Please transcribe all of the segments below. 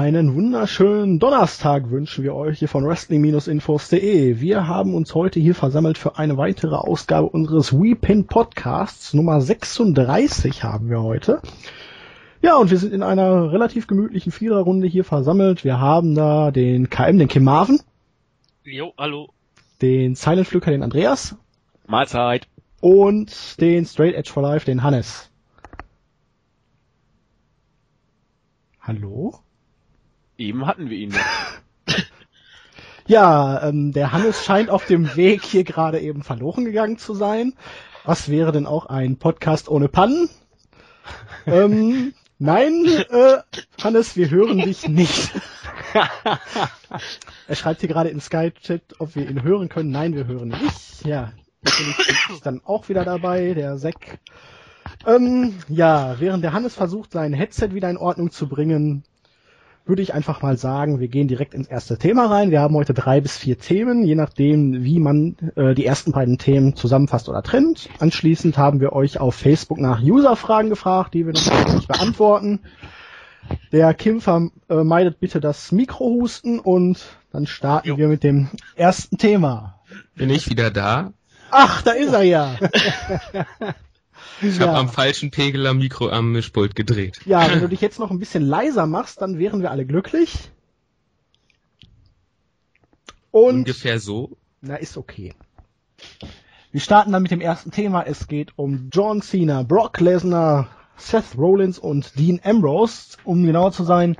Einen wunderschönen Donnerstag wünschen wir euch hier von Wrestling-Infos.de. Wir haben uns heute hier versammelt für eine weitere Ausgabe unseres WePin Podcasts. Nummer 36 haben wir heute. Ja, und wir sind in einer relativ gemütlichen Viererrunde hier versammelt. Wir haben da den KM, den Kim Marvin. Jo, hallo. Den Silent Flücker, den Andreas. Mahlzeit. Und den Straight Edge for Life, den Hannes. Hallo? Eben hatten wir ihn ja, ähm, der Hannes scheint auf dem Weg hier gerade eben verloren gegangen zu sein. Was wäre denn auch ein Podcast ohne Pannen? ähm, nein, äh, Hannes, wir hören dich nicht. er schreibt hier gerade in Skype-Chat, ob wir ihn hören können. Nein, wir hören ihn nicht. Ja, natürlich ist dann auch wieder dabei, der Zack. Ähm, ja, während der Hannes versucht, sein Headset wieder in Ordnung zu bringen, würde ich einfach mal sagen, wir gehen direkt ins erste Thema rein. Wir haben heute drei bis vier Themen, je nachdem, wie man äh, die ersten beiden Themen zusammenfasst oder trennt. Anschließend haben wir euch auf Facebook nach User-Fragen gefragt, die wir noch beantworten. Der Kim vermeidet bitte das Mikrohusten und dann starten jo. wir mit dem ersten Thema. Bin ich wieder da? Ach, da ist er ja. Ich ja. habe am falschen Pegel am Mikro am Mischpult gedreht. Ja, wenn du dich jetzt noch ein bisschen leiser machst, dann wären wir alle glücklich. Und ungefähr so. Na, ist okay. Wir starten dann mit dem ersten Thema. Es geht um John Cena, Brock Lesnar, Seth Rollins und Dean Ambrose. Um genauer zu sein,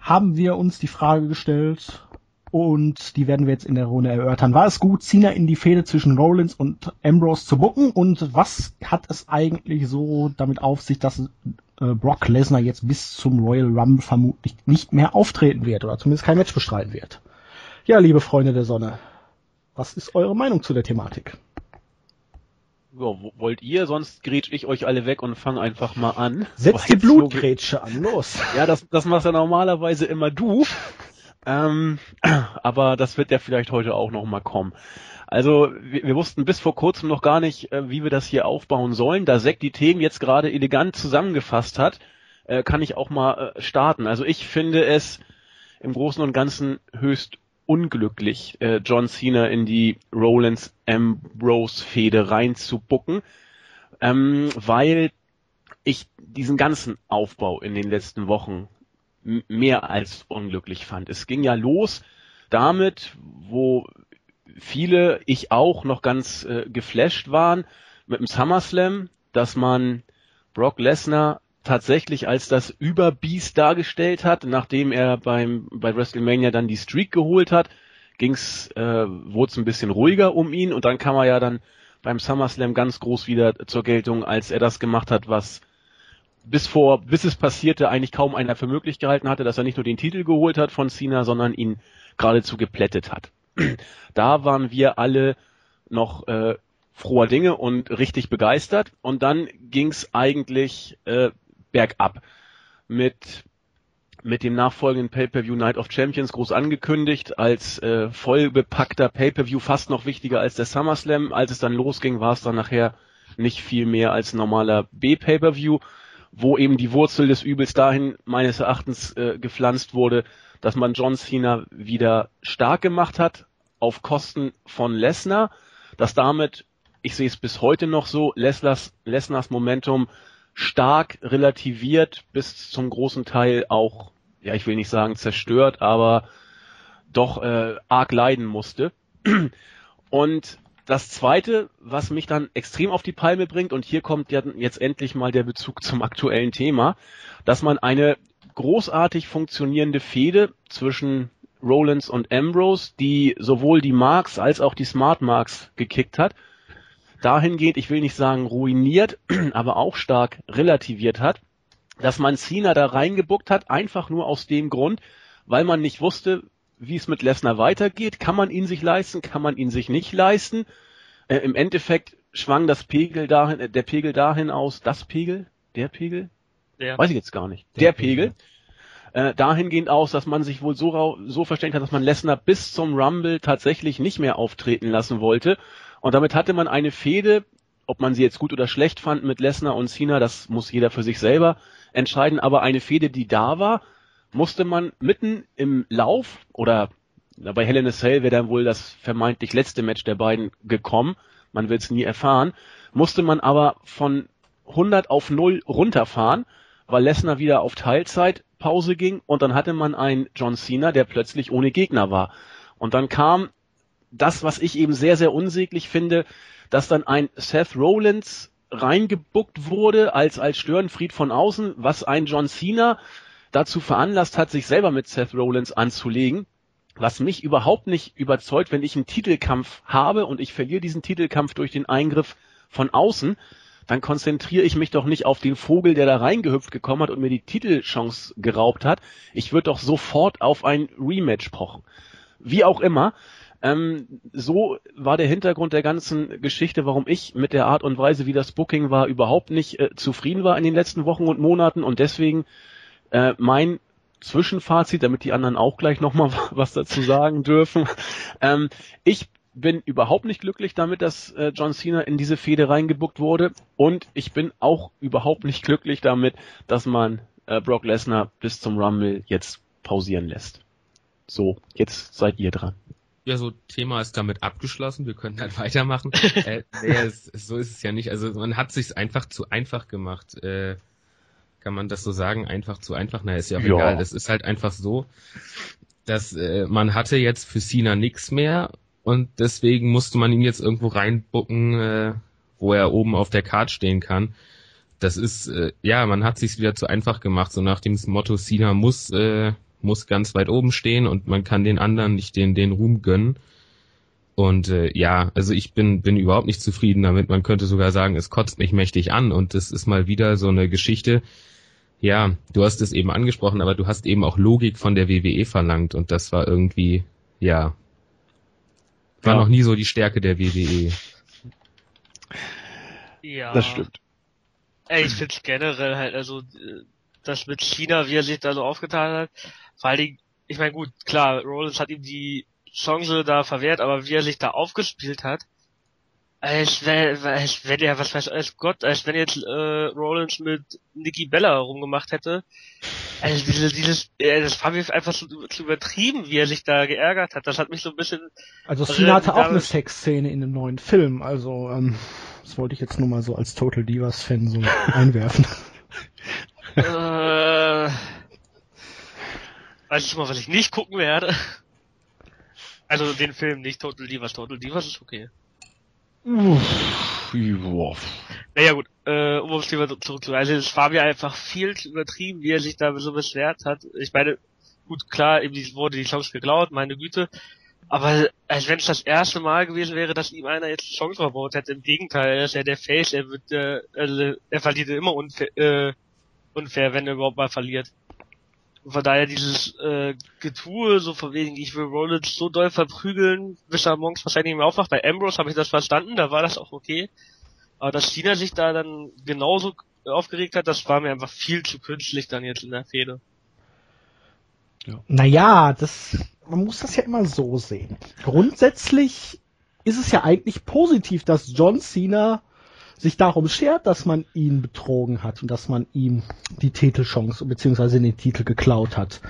haben wir uns die Frage gestellt, und die werden wir jetzt in der Runde erörtern. War es gut, Cena in die Fehde zwischen Rollins und Ambrose zu bucken und was hat es eigentlich so damit auf sich, dass äh, Brock Lesnar jetzt bis zum Royal Rumble vermutlich nicht mehr auftreten wird oder zumindest kein Match bestreiten wird? Ja, liebe Freunde der Sonne, was ist eure Meinung zu der Thematik? Ja, wollt ihr? Sonst grätsch ich euch alle weg und fang einfach mal an. Setz die Blutgrätsche an, los. Ja, das, das machst ja normalerweise immer du. Ähm, aber das wird ja vielleicht heute auch noch mal kommen. Also wir, wir, wussten bis vor kurzem noch gar nicht, äh, wie wir das hier aufbauen sollen. Da Zack die Themen jetzt gerade elegant zusammengefasst hat, äh, kann ich auch mal äh, starten. Also ich finde es im Großen und Ganzen höchst unglücklich, äh, John Cena in die Rollins Ambrose Fehde reinzubucken, ähm, weil ich diesen ganzen Aufbau in den letzten Wochen mehr als unglücklich fand. Es ging ja los damit, wo viele, ich auch, noch ganz äh, geflasht waren mit dem SummerSlam, dass man Brock Lesnar tatsächlich als das Überbiest dargestellt hat, nachdem er beim bei WrestleMania dann die Streak geholt hat, ging's äh, wurde es ein bisschen ruhiger um ihn und dann kam er ja dann beim SummerSlam ganz groß wieder zur Geltung, als er das gemacht hat, was bis vor, bis es passierte, eigentlich kaum einer für möglich gehalten hatte, dass er nicht nur den Titel geholt hat von Cena, sondern ihn geradezu geplättet hat. Da waren wir alle noch äh, froher Dinge und richtig begeistert. Und dann ging's eigentlich äh, bergab mit mit dem nachfolgenden Pay-per-View Night of Champions groß angekündigt als äh, vollbepackter Pay-per-View fast noch wichtiger als der SummerSlam. Als es dann losging, war es dann nachher nicht viel mehr als normaler B-Pay-per-View wo eben die Wurzel des Übels dahin meines Erachtens äh, gepflanzt wurde, dass man John Cena wieder stark gemacht hat auf Kosten von Lesnar, dass damit, ich sehe es bis heute noch so, Lesners, Lesners Momentum stark relativiert, bis zum großen Teil auch, ja, ich will nicht sagen zerstört, aber doch äh, arg leiden musste. Und das zweite, was mich dann extrem auf die Palme bringt, und hier kommt ja jetzt endlich mal der Bezug zum aktuellen Thema, dass man eine großartig funktionierende Fehde zwischen Rollins und Ambrose, die sowohl die Marks als auch die Smart Marks gekickt hat, dahingehend, ich will nicht sagen ruiniert, aber auch stark relativiert hat, dass man Cena da reingebuckt hat, einfach nur aus dem Grund, weil man nicht wusste, wie es mit Lesnar weitergeht. Kann man ihn sich leisten? Kann man ihn sich nicht leisten? Äh, Im Endeffekt schwang das Pegel dahin, äh, der Pegel dahin aus, das Pegel, der Pegel, der. weiß ich jetzt gar nicht, der, der Pegel, Pegel äh, dahingehend aus, dass man sich wohl so, so verstehen hat, dass man Lesnar bis zum Rumble tatsächlich nicht mehr auftreten lassen wollte. Und damit hatte man eine Fehde, ob man sie jetzt gut oder schlecht fand mit Lesnar und Cena, das muss jeder für sich selber entscheiden, aber eine Fehde, die da war, musste man mitten im Lauf oder bei Hell in a Cell wäre dann wohl das vermeintlich letzte Match der beiden gekommen. Man wird es nie erfahren. Musste man aber von 100 auf 0 runterfahren, weil Lesnar wieder auf Teilzeitpause ging und dann hatte man einen John Cena, der plötzlich ohne Gegner war. Und dann kam das, was ich eben sehr, sehr unsäglich finde, dass dann ein Seth Rollins reingebuckt wurde als, als Störenfried von außen, was ein John Cena dazu veranlasst hat, sich selber mit Seth Rollins anzulegen, was mich überhaupt nicht überzeugt, wenn ich einen Titelkampf habe und ich verliere diesen Titelkampf durch den Eingriff von außen, dann konzentriere ich mich doch nicht auf den Vogel, der da reingehüpft gekommen hat und mir die Titelchance geraubt hat. Ich würde doch sofort auf ein Rematch pochen. Wie auch immer, ähm, so war der Hintergrund der ganzen Geschichte, warum ich mit der Art und Weise, wie das Booking war, überhaupt nicht äh, zufrieden war in den letzten Wochen und Monaten und deswegen äh, mein Zwischenfazit, damit die anderen auch gleich nochmal was dazu sagen dürfen. Ähm, ich bin überhaupt nicht glücklich damit, dass äh, John Cena in diese Fehde reingebuckt wurde und ich bin auch überhaupt nicht glücklich damit, dass man äh, Brock Lesnar bis zum Rumble jetzt pausieren lässt. So, jetzt seid ihr dran. Ja, so Thema ist damit abgeschlossen. Wir können dann weitermachen. äh, nee, es, so ist es ja nicht. Also man hat sich einfach zu einfach gemacht. Äh, kann man das so sagen? Einfach zu einfach? Na, ist ja auch ja. egal. Es ist halt einfach so, dass äh, man hatte jetzt für Cena nichts mehr und deswegen musste man ihn jetzt irgendwo reinbucken, äh, wo er oben auf der Card stehen kann. Das ist, äh, ja, man hat sich's wieder zu einfach gemacht, so nach dem Motto, Cena muss, äh, muss ganz weit oben stehen und man kann den anderen nicht den, den Ruhm gönnen. Und äh, ja, also ich bin, bin überhaupt nicht zufrieden damit. Man könnte sogar sagen, es kotzt mich mächtig an und das ist mal wieder so eine Geschichte. Ja, du hast es eben angesprochen, aber du hast eben auch Logik von der WWE verlangt und das war irgendwie, ja, war ja. noch nie so die Stärke der WWE. Ja. Das stimmt. Ey, ich find's generell halt, also äh, das mit China, wie er sich da so aufgetan hat, vor allen Dingen, ich meine gut, klar, Rollins hat ihm die Chance da verwehrt, aber wie er sich da aufgespielt hat, als wenn, als wenn er, was weiß als Gott, als wenn jetzt äh, Rollins mit Nikki Bella rumgemacht hätte. Also dieses, dieses, äh, das war mir einfach zu, zu übertrieben, wie er sich da geärgert hat. Das hat mich so ein bisschen. Also Cena hatte auch eine Sexszene in dem neuen Film. Also ähm, das wollte ich jetzt nur mal so als Total Divas Fan so einwerfen. äh, weiß ich mal, was ich nicht gucken werde. Also den Film nicht Total Divas. Total Divas ist okay. Uff, naja gut, äh, um aufs Thema zurückzukommen. Also es war mir einfach viel zu übertrieben, wie er sich da so beschwert hat. Ich meine, gut, klar, ihm wurde die Chance geklaut, meine Güte. Aber als wenn es das erste Mal gewesen wäre, dass ihm einer jetzt Chance verbaut hätte. Im Gegenteil, er ist ja der Face, er wird, äh, also, er verliert immer unfair, äh, unfair, wenn er überhaupt mal verliert. Und von daher dieses äh, Getue, so von wegen, ich will Rollins so doll verprügeln, bis er morgens wahrscheinlich nicht mehr aufwacht. Bei Ambrose habe ich das verstanden, da war das auch okay. Aber dass China sich da dann genauso aufgeregt hat, das war mir einfach viel zu künstlich dann jetzt in der Fehde. Ja. Naja, das, man muss das ja immer so sehen. Grundsätzlich ist es ja eigentlich positiv, dass John Cena sich darum schert, dass man ihn betrogen hat und dass man ihm die Titelchance bzw. den Titel geklaut hat.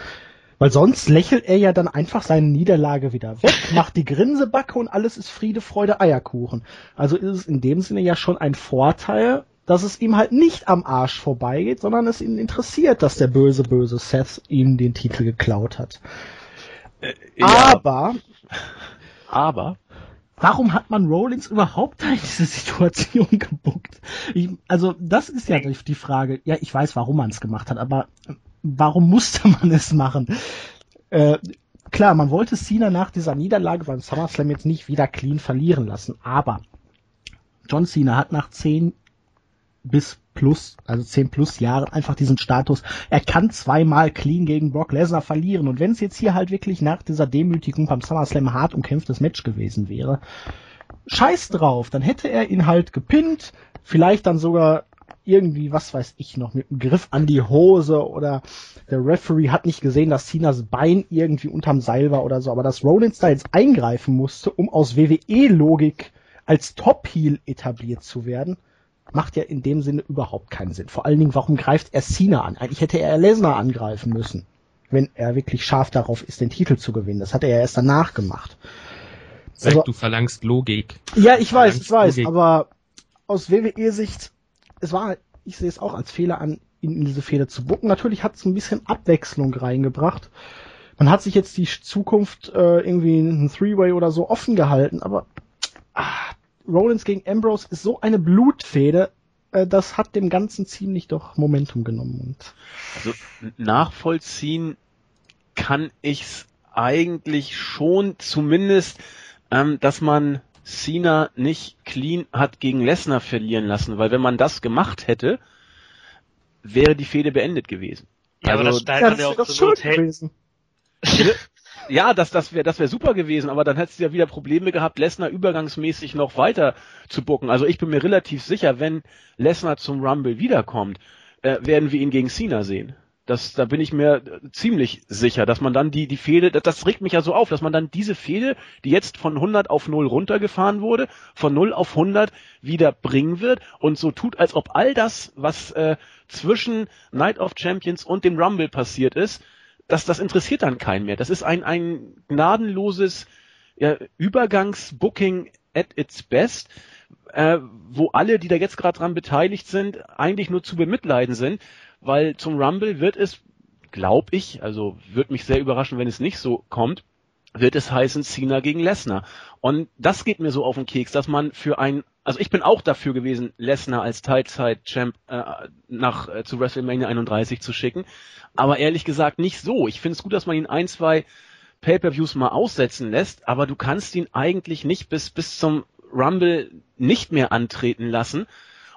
Weil sonst lächelt er ja dann einfach seine Niederlage wieder weg, macht die Grinsebacke und alles ist Friede, Freude, Eierkuchen. Also ist es in dem Sinne ja schon ein Vorteil, dass es ihm halt nicht am Arsch vorbeigeht, sondern es ihn interessiert, dass der böse, böse Seth ihm den Titel geklaut hat. Äh, ja. Aber, aber, Warum hat man Rollins überhaupt in diese Situation gebuckt? Ich, also das ist ja die Frage. Ja, ich weiß, warum man es gemacht hat, aber warum musste man es machen? Äh, klar, man wollte Cena nach dieser Niederlage beim SummerSlam jetzt nicht wieder clean verlieren lassen, aber John Cena hat nach zehn bis plus, also 10 plus Jahre einfach diesen Status. Er kann zweimal clean gegen Brock Lesnar verlieren. Und wenn es jetzt hier halt wirklich nach dieser Demütigung beim SummerSlam hart umkämpftes Match gewesen wäre, scheiß drauf, dann hätte er ihn halt gepinnt, vielleicht dann sogar irgendwie, was weiß ich noch, mit einem Griff an die Hose oder der Referee hat nicht gesehen, dass Cenas Bein irgendwie unterm Seil war oder so, aber dass Rollins da jetzt eingreifen musste, um aus WWE-Logik als Top-Heel etabliert zu werden, macht ja in dem Sinne überhaupt keinen Sinn. Vor allen Dingen, warum greift er Cena an? Eigentlich hätte er Lesnar angreifen müssen. wenn er wirklich scharf darauf ist, den Titel zu gewinnen. Das hat er ja erst danach gemacht. Sag, also, du verlangst Logik. Ja, ich weiß, ich weiß, Logik. aber aus WWE-Sicht, es war, ich sehe es auch als Fehler an, ihn in diese Fehler zu bucken. Natürlich hat es ein bisschen Abwechslung reingebracht. Man hat sich jetzt die Zukunft äh, irgendwie ein Three-Way oder so offen gehalten, aber ah, Rollins gegen Ambrose ist so eine Blutfede, äh, das hat dem Ganzen ziemlich doch Momentum genommen. Und also nachvollziehen kann ich's eigentlich schon, zumindest, ähm, dass man Cena nicht clean hat gegen Lesnar verlieren lassen, weil wenn man das gemacht hätte, wäre die Fehde beendet gewesen. Ja, also, aber das, da ja, das ja auch so gewesen. ja, das, das wäre das wär super gewesen, aber dann hättest du ja wieder Probleme gehabt, Lesnar übergangsmäßig noch weiter zu bucken. Also ich bin mir relativ sicher, wenn Lesnar zum Rumble wiederkommt, äh, werden wir ihn gegen Cena sehen. Das, da bin ich mir ziemlich sicher, dass man dann die, die Fehde, das, das regt mich ja so auf, dass man dann diese Fehde, die jetzt von 100 auf 0 runtergefahren wurde, von 0 auf 100 wieder bringen wird und so tut, als ob all das, was äh, zwischen Night of Champions und dem Rumble passiert ist, das, das interessiert dann keinen mehr. Das ist ein, ein gnadenloses ja, Übergangsbooking at its best, äh, wo alle, die da jetzt gerade dran beteiligt sind, eigentlich nur zu bemitleiden sind, weil zum Rumble wird es, glaube ich, also würde mich sehr überraschen, wenn es nicht so kommt, wird es heißen Cena gegen Lesnar. Und das geht mir so auf den Keks, dass man für ein, also ich bin auch dafür gewesen, Lesnar als Teilzeit-Champ äh, nach äh, zu WrestleMania 31 zu schicken, aber ehrlich gesagt nicht so. Ich finde es gut, dass man ihn ein, zwei Pay-per-Views mal aussetzen lässt, aber du kannst ihn eigentlich nicht bis bis zum Rumble nicht mehr antreten lassen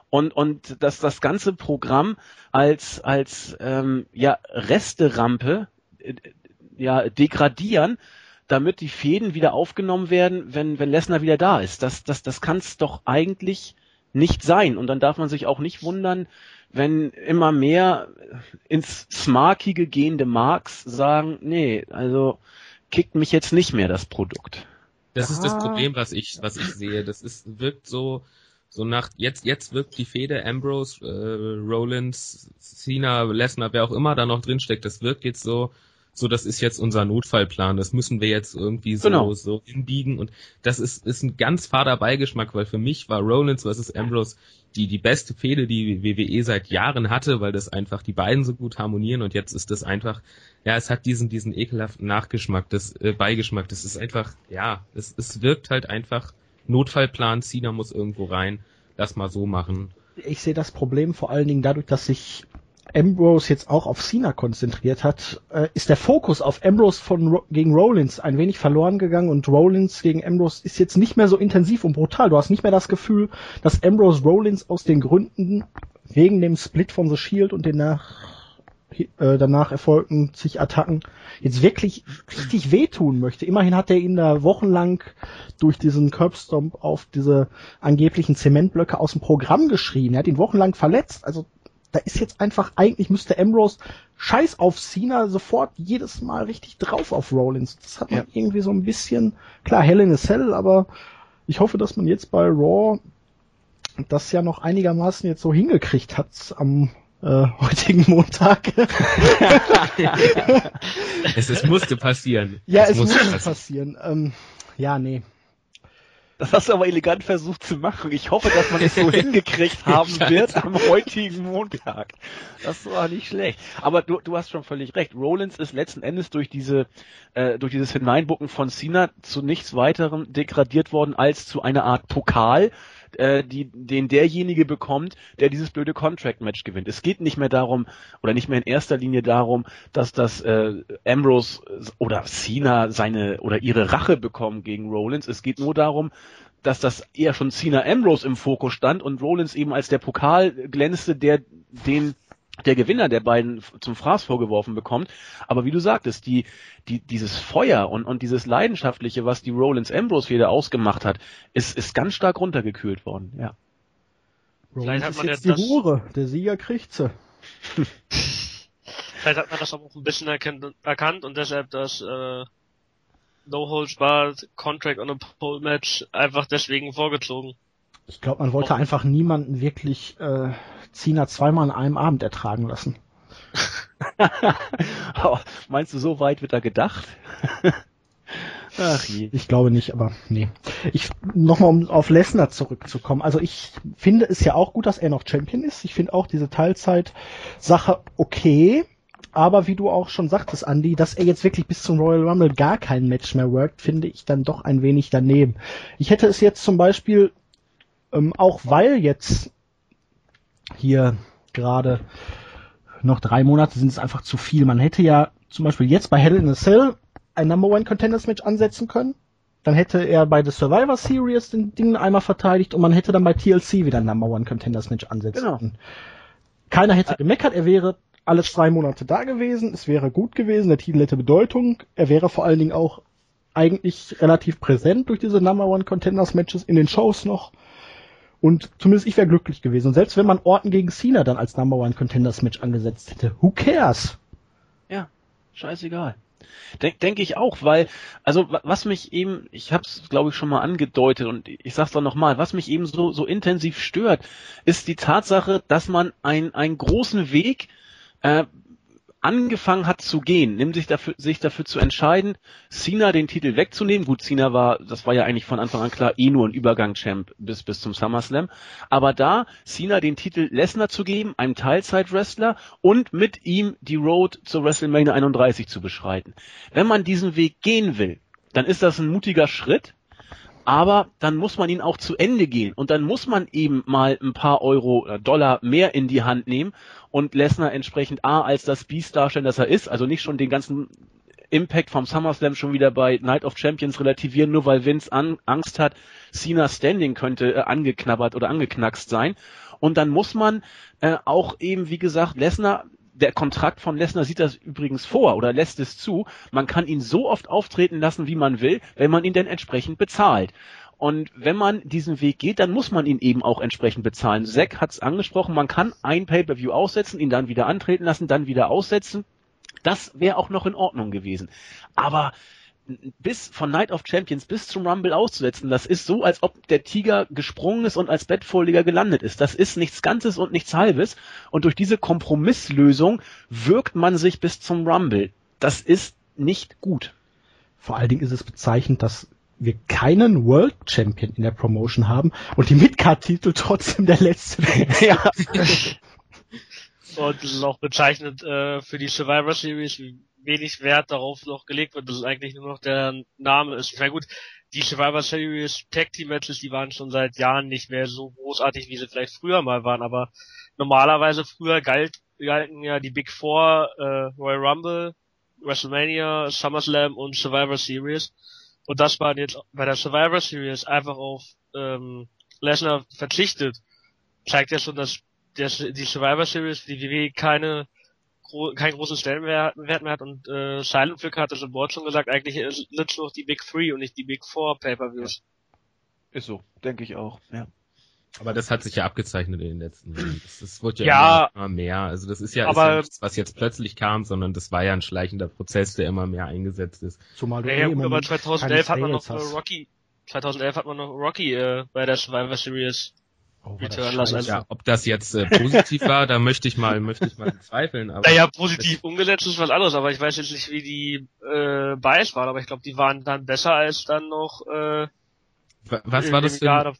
und und dass das ganze Programm als als ähm, ja Resterampe äh, ja degradieren damit die Fäden wieder aufgenommen werden, wenn, wenn Lesnar wieder da ist. Das, das, das kann es doch eigentlich nicht sein. Und dann darf man sich auch nicht wundern, wenn immer mehr ins Smarkige gehende Marks sagen, nee, also kickt mich jetzt nicht mehr das Produkt. Das ah. ist das. Problem, was ich, was ich sehe. Das ist, wirkt so, so nach, jetzt, jetzt wirkt die Fehde Ambrose, äh, Rollins, Cena, Lesnar, wer auch immer da noch drinsteckt, das wirkt jetzt so, so das ist jetzt unser Notfallplan, das müssen wir jetzt irgendwie so, genau. so hinbiegen und das ist, ist ein ganz fader Beigeschmack, weil für mich war Rollins vs. Ambrose die, die beste Fehde, die WWE seit Jahren hatte, weil das einfach die beiden so gut harmonieren und jetzt ist das einfach, ja, es hat diesen, diesen ekelhaften Nachgeschmack, das äh, Beigeschmack, das ist einfach, ja, es, es wirkt halt einfach Notfallplan, Cena muss irgendwo rein, lass mal so machen. Ich sehe das Problem vor allen Dingen dadurch, dass sich Ambrose jetzt auch auf Cena konzentriert hat, äh, ist der Fokus auf Ambrose von gegen Rollins ein wenig verloren gegangen und Rollins gegen Ambrose ist jetzt nicht mehr so intensiv und brutal. Du hast nicht mehr das Gefühl, dass Ambrose Rollins aus den Gründen wegen dem Split von The Shield und den nach, äh, danach erfolgten sich Attacken jetzt wirklich richtig wehtun möchte. Immerhin hat er ihn da wochenlang durch diesen Curbstomp auf diese angeblichen Zementblöcke aus dem Programm geschrien. Er hat ihn wochenlang verletzt. Also da ist jetzt einfach, eigentlich müsste Ambrose scheiß auf Cena sofort jedes Mal richtig drauf auf Rollins. Das hat man ja. irgendwie so ein bisschen, klar, Hell in a Cell, aber ich hoffe, dass man jetzt bei Raw das ja noch einigermaßen jetzt so hingekriegt hat am äh, heutigen Montag. es, es musste passieren. Ja, es, es musste passieren. passieren. Ähm, ja, nee. Das hast du aber elegant versucht zu machen. Ich hoffe, dass man es so hingekriegt haben wird am heutigen Montag. Das war nicht schlecht. Aber du, du hast schon völlig recht. Rollins ist letzten Endes durch diese, äh, durch dieses Hineinbucken von Cena zu nichts weiterem degradiert worden als zu einer Art Pokal, äh, die, den derjenige bekommt, der dieses blöde Contract-Match gewinnt. Es geht nicht mehr darum, oder nicht mehr in erster Linie darum, dass das äh, Ambrose oder Cena seine oder ihre Rache bekommen gegen Rollins. Es geht nur darum, dass das eher schon Cena Ambrose im Fokus stand und Rollins eben als der Pokal glänzte, der den der Gewinner der beiden zum Fraß vorgeworfen bekommt. Aber wie du sagtest, die, die, dieses Feuer und, und dieses Leidenschaftliche, was die Rollins Ambrose wieder ausgemacht hat, ist, ist ganz stark runtergekühlt worden, ja. Rollins Vielleicht hat man ist jetzt die Hure, der Sieger kriegt sie. Vielleicht hat man das aber auch ein bisschen erkennt, erkannt und deshalb das äh, No Holds Barred Contract on a Pole Match einfach deswegen vorgezogen. Ich glaube, man wollte einfach niemanden wirklich äh, Cena zweimal an einem Abend ertragen lassen. Meinst du, so weit wird da gedacht? Ach je. Ich glaube nicht, aber nee. Ich nochmal um auf Lesnar zurückzukommen. Also ich finde es ja auch gut, dass er noch Champion ist. Ich finde auch diese Teilzeit-Sache okay. Aber wie du auch schon sagtest, Andy, dass er jetzt wirklich bis zum Royal Rumble gar kein Match mehr workt, finde ich dann doch ein wenig daneben. Ich hätte es jetzt zum Beispiel, ähm, auch weil jetzt hier gerade noch drei Monate sind es einfach zu viel. Man hätte ja zum Beispiel jetzt bei Hell in a Cell ein Number One Contenders Match ansetzen können. Dann hätte er bei der Survivor Series den Ding einmal verteidigt und man hätte dann bei TLC wieder ein Number One Contenders Match ansetzen Genau. können. Keiner hätte gemeckert, er wäre alle zwei Monate da gewesen, es wäre gut gewesen, der Titel hätte Bedeutung, er wäre vor allen Dingen auch eigentlich relativ präsent durch diese Number One Contenders Matches in den Shows noch. Und zumindest ich wäre glücklich gewesen. Und selbst wenn man Orton gegen Cena dann als Number One Contenders Match angesetzt hätte, who cares? Ja, scheißegal. Denk, denke ich auch, weil, also wa- was mich eben, ich habe es glaube ich schon mal angedeutet und ich sag's doch nochmal, was mich eben so, so intensiv stört, ist die Tatsache, dass man ein, einen großen Weg äh, angefangen hat zu gehen, nämlich sich dafür, sich dafür zu entscheiden, Cena den Titel wegzunehmen. Gut, Cena war, das war ja eigentlich von Anfang an klar, eh nur ein Übergang-Champ bis, bis zum SummerSlam. Aber da Cena den Titel Lesnar zu geben, einem Teilzeit-Wrestler und mit ihm die Road zur WrestleMania 31 zu beschreiten. Wenn man diesen Weg gehen will, dann ist das ein mutiger Schritt, aber dann muss man ihn auch zu Ende gehen und dann muss man eben mal ein paar Euro oder Dollar mehr in die Hand nehmen und Lesnar entsprechend A als das Beast darstellen, das er ist, also nicht schon den ganzen Impact vom SummerSlam schon wieder bei Night of Champions relativieren, nur weil Vince an, Angst hat, Cena Standing könnte äh, angeknabbert oder angeknackst sein. Und dann muss man äh, auch eben, wie gesagt, Lesnar der Kontrakt von Lesnar sieht das übrigens vor oder lässt es zu. Man kann ihn so oft auftreten lassen, wie man will, wenn man ihn denn entsprechend bezahlt. Und wenn man diesen Weg geht, dann muss man ihn eben auch entsprechend bezahlen. Zack hat es angesprochen, man kann ein Pay-per-View aussetzen, ihn dann wieder antreten lassen, dann wieder aussetzen. Das wäre auch noch in Ordnung gewesen. Aber bis von Night of Champions bis zum Rumble auszusetzen, das ist so, als ob der Tiger gesprungen ist und als Bettvorleger gelandet ist. Das ist nichts Ganzes und nichts Halbes. Und durch diese Kompromisslösung wirkt man sich bis zum Rumble. Das ist nicht gut. Vor allen Dingen ist es bezeichnend, dass wir keinen World Champion in der Promotion haben und die Midcard-Titel trotzdem der letzte. ja. Und es ist auch bezeichnend äh, für die Survivor Series, wenig Wert darauf noch gelegt wird, dass es eigentlich nur noch der Name ist. Meine gut, die Survivor Series Tag Team Matches, die waren schon seit Jahren nicht mehr so großartig, wie sie vielleicht früher mal waren, aber normalerweise früher galt, galten ja die Big Four, äh, Royal Rumble, WrestleMania, SummerSlam und Survivor Series. Und das waren jetzt bei der Survivor Series einfach auf ähm, Lesnar verzichtet. Zeigt ja schon, dass der, die Survivor Series für die WWE keine gro keinen großen Stellenwert Wert mehr hat und äh, Silent Flicker hat das im Board schon gesagt, eigentlich ist es nur noch die Big Three und nicht die Big Four Pay-Per-Views. Ist so, denke ich auch. Ja. Aber das hat sich ja abgezeichnet in den letzten Jahren. Das, das wird ja, Ja. immer, mehr. Also das ist ja, ist Aber- ja nichts, was jetzt plötzlich kam, sondern das war ja ein schleichender Prozess, der immer mehr eingesetzt ist. Zumal du Naja, eh gut, immer aber keine 2011 hat man noch hast. Rocky 2011 hat man noch Rocky äh, bei der Survivor Series Oh, Return scheiße. Also- Ja, ob das jetzt äh, positiv war, da möchte ich mal, möchte ich mal zweifeln. Aber Naja, positiv umgesetzt ist was anderes, aber ich weiß jetzt nicht, wie die äh, Bias waren, aber ich glaube, die waren dann besser als dann noch äh, wa- was war das für ein.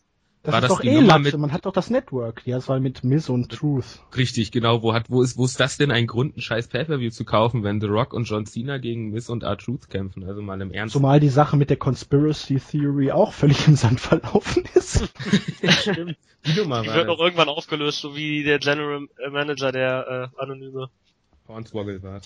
Das War ist das doch die eh Nummer mit- Man hat doch das Network. Ja, das war mit Miss und Truth. richtig, genau, wo hat, wo ist, wo ist das denn ein Grund, ein scheiß Pay-Per-View zu kaufen, wenn The Rock und John Cena gegen Miss und R-Truth kämpfen? Also mal im Ernst. Zumal die Sache mit der Conspiracy Theory auch völlig im Sand verlaufen ist. Stimmt. Die Nummer Die war wird das. auch irgendwann aufgelöst, so wie der General Manager der äh, Anonyme. Hornswoggle war.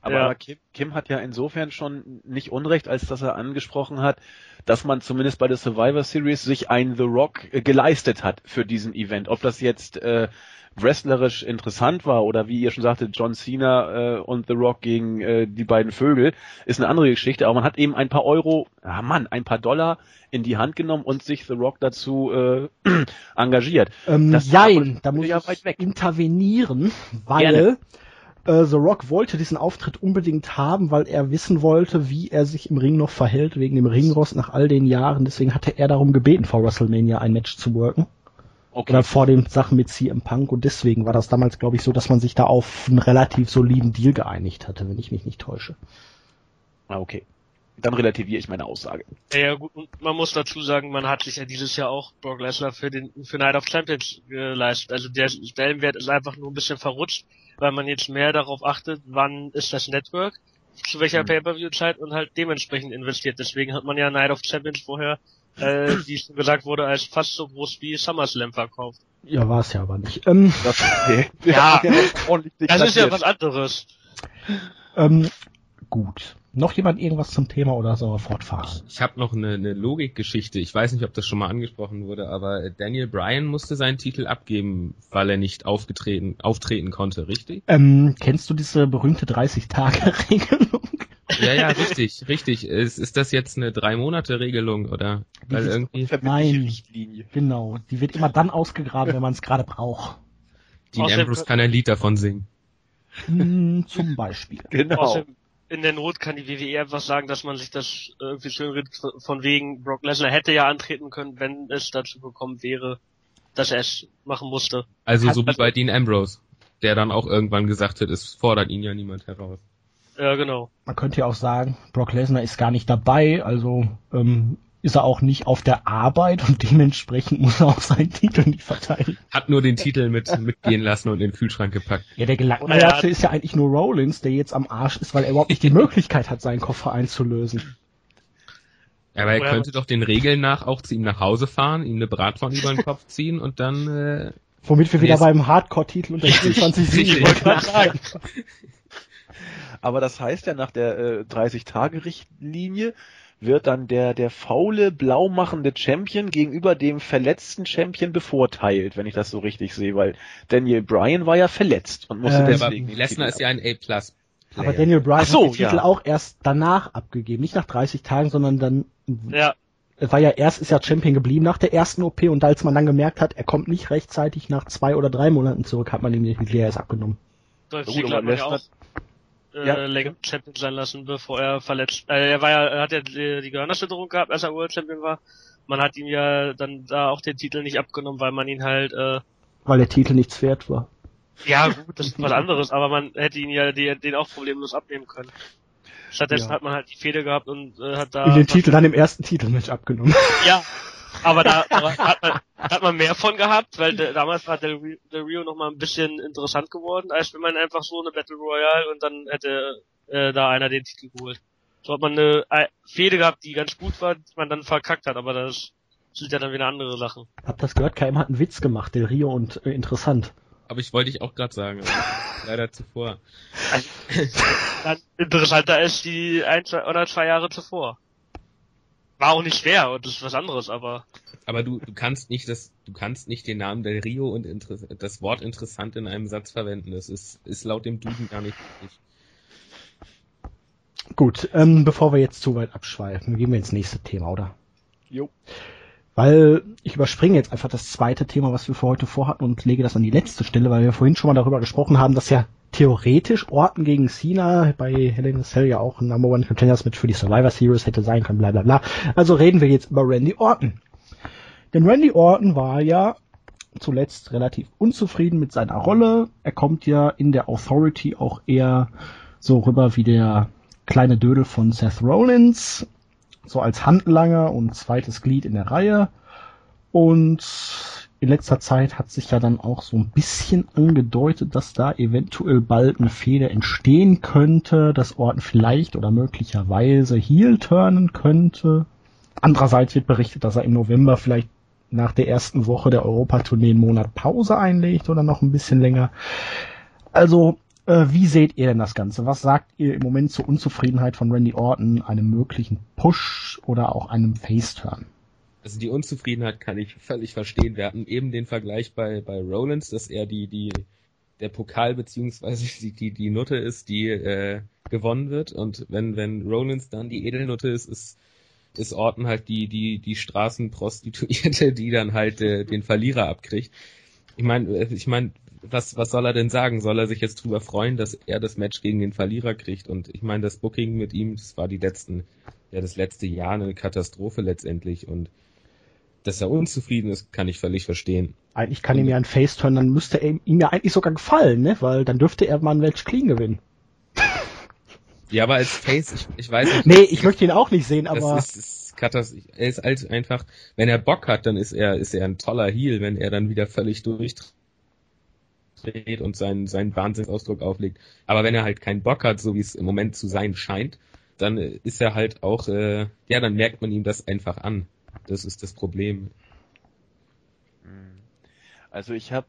Aber, Ja. Kim, Kim hat ja insofern schon nicht Unrecht, als dass er angesprochen hat, dass man zumindest bei der Survivor Series sich ein The Rock äh, geleistet hat für diesen Event. Ob das jetzt äh, wrestlerisch interessant war oder wie ihr schon sagte, John Cena äh, und The Rock gegen äh, die beiden Vögel, ist eine andere Geschichte. Aber man hat eben ein paar Euro, ah Mann, ein paar Dollar in die Hand genommen und sich The Rock dazu äh, engagiert. Ähm, aber da muss ja ich weit weg. intervenieren, weil Gerne. Äh, The Rock wollte diesen Auftritt unbedingt haben, weil er wissen wollte, wie er sich im Ring noch verhält, wegen dem Ringrost nach all den Jahren. Deswegen hatte er darum gebeten, vor WrestleMania ein Match zu worken. Okay. Oder vor den Sachen mit CM Punk und deswegen war das damals, glaube ich, so, dass man sich da auf einen relativ soliden Deal geeinigt hatte, wenn ich mich nicht täusche. Ah, okay. Dann relativiere ich meine Aussage. Ja, ja gut, man muss dazu sagen, man hat sich ja dieses Jahr auch Brock Lesnar für den für Night of Champions geleistet. Also der Stellenwert ist einfach nur ein bisschen verrutscht, weil man jetzt mehr darauf achtet, wann ist das Network, zu welcher mhm. Pay-Per-View-Zeit und halt dementsprechend investiert. Deswegen hat man ja Night of Champions vorher, äh, wie schon gesagt wurde, als fast so groß wie SummerSlam verkauft. Ja, war es ja aber nicht. Ähm, das, okay. ja, das ist ja was anderes. Ähm, gut. Noch jemand irgendwas zum Thema oder soll er fortfahren? Ich habe noch eine, eine Logikgeschichte. Ich weiß nicht, ob das schon mal angesprochen wurde, aber Daniel Bryan musste seinen Titel abgeben, weil er nicht aufgetreten, auftreten konnte, richtig? Ähm, kennst du diese berühmte 30-Tage-Regelung? Ja, ja, richtig, richtig. Ist, ist das jetzt eine Drei-Monate-Regelung oder? Weil irgendwie... Nein, genau. Die wird immer dann ausgegraben, wenn man es gerade braucht. Dean Ambrose kann ein Lied davon singen. Hm, zum Beispiel. Genau in der Not kann die WWE einfach sagen, dass man sich das irgendwie schön redet, von wegen Brock Lesnar hätte ja antreten können, wenn es dazu gekommen wäre, dass er es machen musste. Also so wie bei Dean Ambrose, der dann auch irgendwann gesagt hat, es fordert ihn ja niemand heraus. Ja, genau. Man könnte ja auch sagen, Brock Lesnar ist gar nicht dabei, also ähm, ist er auch nicht auf der Arbeit und dementsprechend muss er auch seinen Titel nicht verteidigen. Hat nur den Titel mit mitgehen lassen und in den Kühlschrank gepackt. Ja, der Gelackmeierte ist ja eigentlich nur Rollins, der jetzt am Arsch ist, weil er überhaupt nicht die Möglichkeit hat, seinen Koffer einzulösen. Ja, aber er könnte doch den Regeln nach auch zu ihm nach Hause fahren, ihm eine Bratpfanne über den Kopf ziehen und dann äh, Womit wir wieder beim Hardcore-Titel unter 24 Siegen sagen. Aber das heißt ja nach der äh, 30-Tage-Richtlinie wird dann der, der faule, blau machende Champion gegenüber dem verletzten Champion bevorteilt, wenn ich das so richtig sehe, weil Daniel Bryan war ja verletzt und musste äh, deswegen. Lesnar ist ja ein A+. Aber Daniel Bryan so, hat den Titel auch erst danach abgegeben, nicht nach 30 Tagen, sondern dann ja. Er war ja erst ist ja Champion geblieben nach der ersten OP und als man dann gemerkt hat, er kommt nicht rechtzeitig nach zwei oder drei Monaten zurück, hat man ihm den Titel erst abgenommen. Dolph Ziggler hat man ja auch äh, ja. länger Champion sein lassen, bevor er verletzt. Äh, er war ja, er hat ja die, die Gehirnerschütterung gehabt, als er World Champion war. Man hat ihm ja dann da auch den Titel nicht abgenommen, weil man ihn halt. Äh, weil der Titel nichts wert war. Ja, gut, das ist was anderes, aber man hätte ihn ja die, den auch problemlos abnehmen können. Stattdessen ja. hat man halt die Fehde gehabt und äh, hat da. In den Titel dann im ersten Titelmatch abgenommen. Ja, aber da, da hat, man, hat man mehr von gehabt, weil de, damals war der, der Rio noch mal ein bisschen interessant geworden, als wenn man einfach so eine Battle Royale und dann hätte äh, da einer den Titel geholt. So hat man eine äh, Fehde gehabt, die ganz gut war, die man dann verkackt hat, aber das sind ja dann wieder andere Sachen. Hab das gehört, KM hat einen Witz gemacht, der Rio und äh, interessant. Aber ich wollte ich auch gerade sagen, leider zuvor. Also, interessanter ist die ein zwei, oder zwei Jahre zuvor. War auch nicht schwer und das ist was anderes, aber. Aber du, du kannst nicht das, du kannst nicht den Namen Del Rio und das Wort interessant in einem Satz verwenden. Das ist, ist laut dem Duden gar nicht richtig. Gut, ähm, bevor wir jetzt zu weit abschweifen, gehen wir ins nächste Thema, oder? Jo. Weil ich überspringe jetzt einfach das zweite Thema, was wir für heute vorhatten und lege das an die letzte Stelle, weil wir vorhin schon mal darüber gesprochen haben, dass ja theoretisch Orten gegen Cena bei Hell in Cell ja auch ein Number One Contenders mit für die Survivor Series hätte sein können, bla bla bla. Also reden wir jetzt über Randy Orton. Denn Randy Orton war ja zuletzt relativ unzufrieden mit seiner Rolle. Er kommt ja in der Authority auch eher so rüber wie der kleine Dödel von Seth Rollins, so als Handlanger und zweites Glied in der Reihe. Und in letzter Zeit hat sich ja dann auch so ein bisschen angedeutet, dass da eventuell bald eine Fehde entstehen könnte, dass Orton vielleicht oder möglicherweise Heel turnen könnte. Andererseits wird berichtet, dass er im November vielleicht nach der ersten Woche der Europatournee einen Monat Pause einlegt oder noch ein bisschen länger. Also, äh, wie seht ihr denn das Ganze? Was sagt ihr im Moment zur Unzufriedenheit von Randy Orton, einem möglichen Push oder auch einem Face-Turn? Also die Unzufriedenheit kann ich völlig verstehen. Wir hatten eben den Vergleich bei, bei Rollins, dass er die, die, der Pokal beziehungsweise die, die, die Nutte ist, die äh, gewonnen wird. Und wenn, wenn Rollins dann die Edelnutte ist, ist, ist Orton halt die, die, die Straßenprostituierte, die dann halt äh, den Verlierer abkriegt. Ich meine, ich meine, was, was soll er denn sagen? Soll er sich jetzt drüber freuen, dass er das Match gegen den Verlierer kriegt? Und ich meine, das Booking mit ihm, das war die letzten, ja, das letzte Jahr eine Katastrophe letztendlich. Und dass er unzufrieden ist, kann ich völlig verstehen. Eigentlich kann ihm ja ein Face-Turn, dann müsste er ihm ja eigentlich sogar gefallen, ne? Weil dann dürfte er mal ein Match clean gewinnen. Ja, aber als Face, ich, ich weiß nicht. Nee, ich möchte ihn auch nicht sehen, aber. Das ist, ist katastrophisch. Er ist halt einfach, wenn er Bock hat, dann ist er, ist er ein toller Heel, wenn er dann wieder völlig durchdreht und seinen, seinen Wahnsinnsausdruck auflegt. Aber wenn er halt keinen Bock hat, so wie es im Moment zu sein scheint, dann ist er halt auch, äh, ja, dann merkt man ihm das einfach an. Das ist das Problem. Also ich habe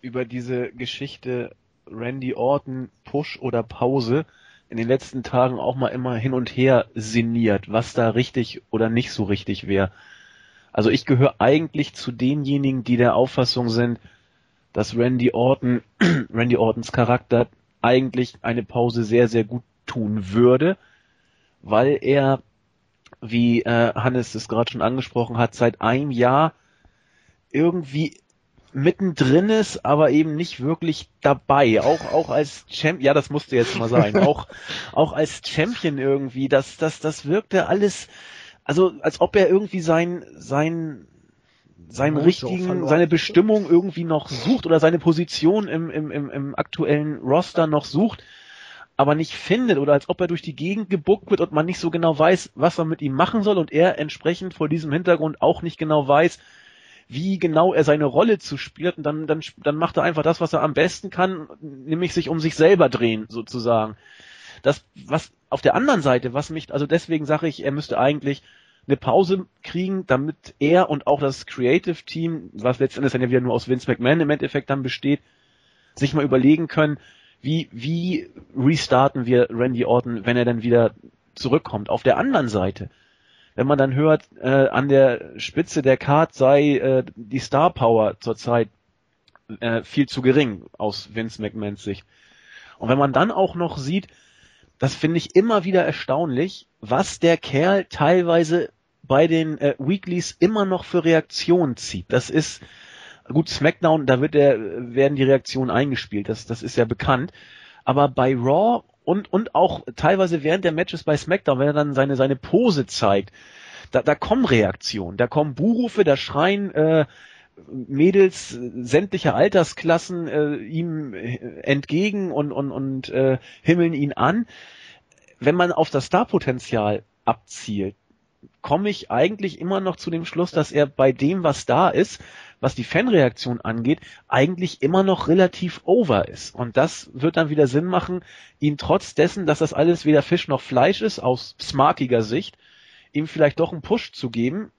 über diese Geschichte Randy Orton Push oder Pause in den letzten Tagen auch mal immer hin und her sinniert, was da richtig oder nicht so richtig wäre. Also ich gehöre eigentlich zu denjenigen, die der Auffassung sind, dass Randy Orton, Randy Ortons Charakter eigentlich eine Pause sehr, sehr gut tun würde, weil er, wie äh, Hannes es gerade schon angesprochen hat, seit einem Jahr irgendwie mittendrin ist, aber eben nicht wirklich dabei. Auch auch als Champion, ja, das musste jetzt mal sein. auch auch als Champion irgendwie, das das das wirkte alles, also als ob er irgendwie sein sein seinen richtigen, seine Bestimmung irgendwie noch sucht oder seine Position im, im, im, im aktuellen Roster noch sucht, aber nicht findet oder als ob er durch die Gegend gebuckt wird und man nicht so genau weiß, was man mit ihm machen soll und er entsprechend vor diesem Hintergrund auch nicht genau weiß, wie genau er seine Rolle zu spielt und dann, dann, dann macht er einfach das, was er am besten kann, nämlich sich um sich selber drehen, sozusagen. Das, was auf der anderen Seite, was mich, also deswegen sage ich, er müsste eigentlich eine Pause kriegen, damit er und auch das Creative Team, was letztendlich dann ja wieder nur aus Vince McMahon im Endeffekt dann besteht, sich mal überlegen können, wie, wie restarten wir Randy Orton, wenn er dann wieder zurückkommt. Auf der anderen Seite, wenn man dann hört, äh, an der Spitze der Card sei äh, die Star Power zurzeit äh, viel zu gering aus Vince McMahons Sicht. Und wenn man dann auch noch sieht, das finde ich immer wieder erstaunlich, was der Kerl teilweise bei den äh, Weeklies immer noch für Reaktionen zieht. Das ist gut SmackDown, da wird der werden die Reaktionen eingespielt, das das ist ja bekannt, aber bei Raw und und auch teilweise während der Matches bei SmackDown, wenn er dann seine seine Pose zeigt, da da kommen Reaktionen, da kommen Buhrufe, da schreien äh, Mädels sämtlicher Altersklassen äh, ihm entgegen und und und äh, himmeln ihn an. Wenn man auf das Starpotenzial abzielt, komme ich eigentlich immer noch zu dem Schluss, dass er bei dem, was da ist, was die Fanreaktion angeht, eigentlich immer noch relativ over ist. Und das wird dann wieder Sinn machen, ihm trotz dessen, dass das alles weder Fisch noch Fleisch ist, aus smarkiger Sicht, ihm vielleicht doch einen Push zu geben.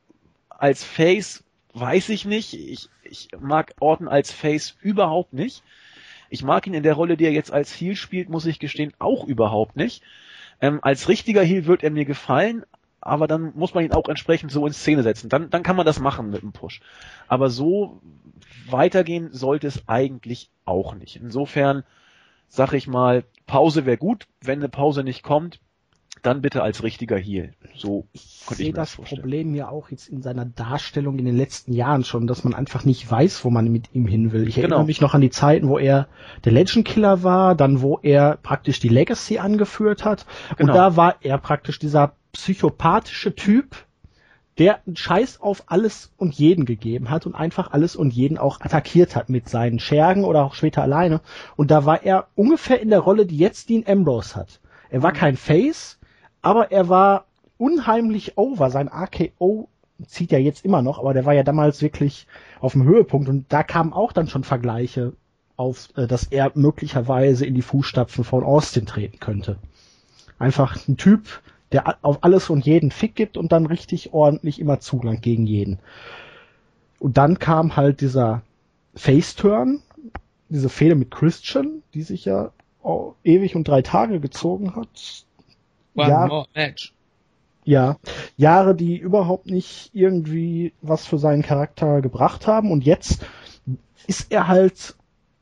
Als Face weiß ich nicht. Ich, ich mag Orton als Face überhaupt nicht. Ich mag ihn in der Rolle, die er jetzt als Heel spielt, muss ich gestehen, auch überhaupt nicht. Ähm, als richtiger Heel wird er mir gefallen, aber dann muss man ihn auch entsprechend so in Szene setzen. Dann, dann kann man das machen mit dem Push. Aber so weitergehen sollte es eigentlich auch nicht. Insofern sag ich mal, Pause wäre gut. Wenn eine Pause nicht kommt, dann bitte als richtiger Heal. So ich sehe das, das Problem ja auch jetzt in seiner Darstellung in den letzten Jahren schon, dass man einfach nicht weiß, wo man mit ihm hin will. Ich erinnere genau. mich noch an die Zeiten, wo er der Legend Killer war, dann wo er praktisch die Legacy angeführt hat. Genau. Und da war er praktisch dieser psychopathische Typ, der einen Scheiß auf alles und jeden gegeben hat und einfach alles und jeden auch attackiert hat mit seinen Schergen oder auch später alleine. Und da war er ungefähr in der Rolle, die jetzt Dean Ambrose hat. Er war kein Face, aber er war unheimlich over. Sein AKO zieht ja jetzt immer noch, aber der war ja damals wirklich auf dem Höhepunkt und da kamen auch dann schon Vergleiche auf, äh, dass er möglicherweise in die Fußstapfen von Austin treten könnte. Einfach ein Typ, der auf alles und jeden Fick gibt und dann richtig ordentlich immer zulangt gegen jeden. Und dann kam halt dieser Face-Turn, diese Fehde mit Christian, die sich ja ewig und drei Tage gezogen hat. One Jahr, more match. Ja, Jahre, die überhaupt nicht irgendwie was für seinen Charakter gebracht haben und jetzt ist er halt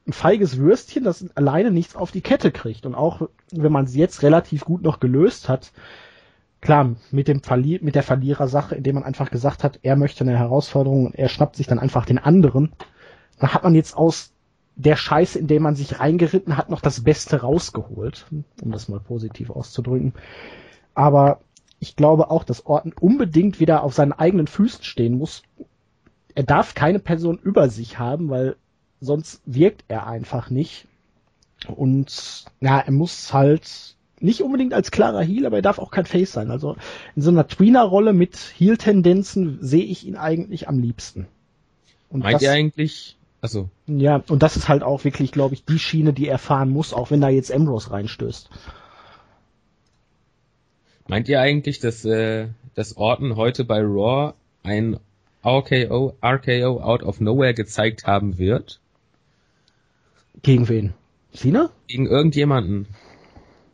ein feiges Würstchen, das alleine nichts auf die Kette kriegt. Und auch wenn man sie jetzt relativ gut noch gelöst hat, klar, mit dem Verli mit der Verlierersache, indem man einfach gesagt hat, er möchte eine Herausforderung und er schnappt sich dann einfach den anderen, dann hat man jetzt aus der Scheiße, in dem man sich reingeritten hat, noch das Beste rausgeholt, um das mal positiv auszudrücken. Aber ich glaube auch, dass Orton unbedingt wieder auf seinen eigenen Füßen stehen muss. Er darf keine Person über sich haben, weil sonst wirkt er einfach nicht. Und ja, er muss halt nicht unbedingt als klarer Heel, aber er darf auch kein Face sein. Also in so einer Tweener-Rolle mit Heel-Tendenzen sehe ich ihn eigentlich am liebsten. Und Meint das, ihr eigentlich, also. Ja, und das ist halt auch wirklich, glaube ich, die Schiene, die er fahren muss, auch wenn da jetzt Ambrose reinstößt. Meint ihr eigentlich, dass, äh, dass Orton heute bei Raw ein RKO, RKO out of nowhere gezeigt haben wird? Gegen wen? Cena? Gegen irgendjemanden.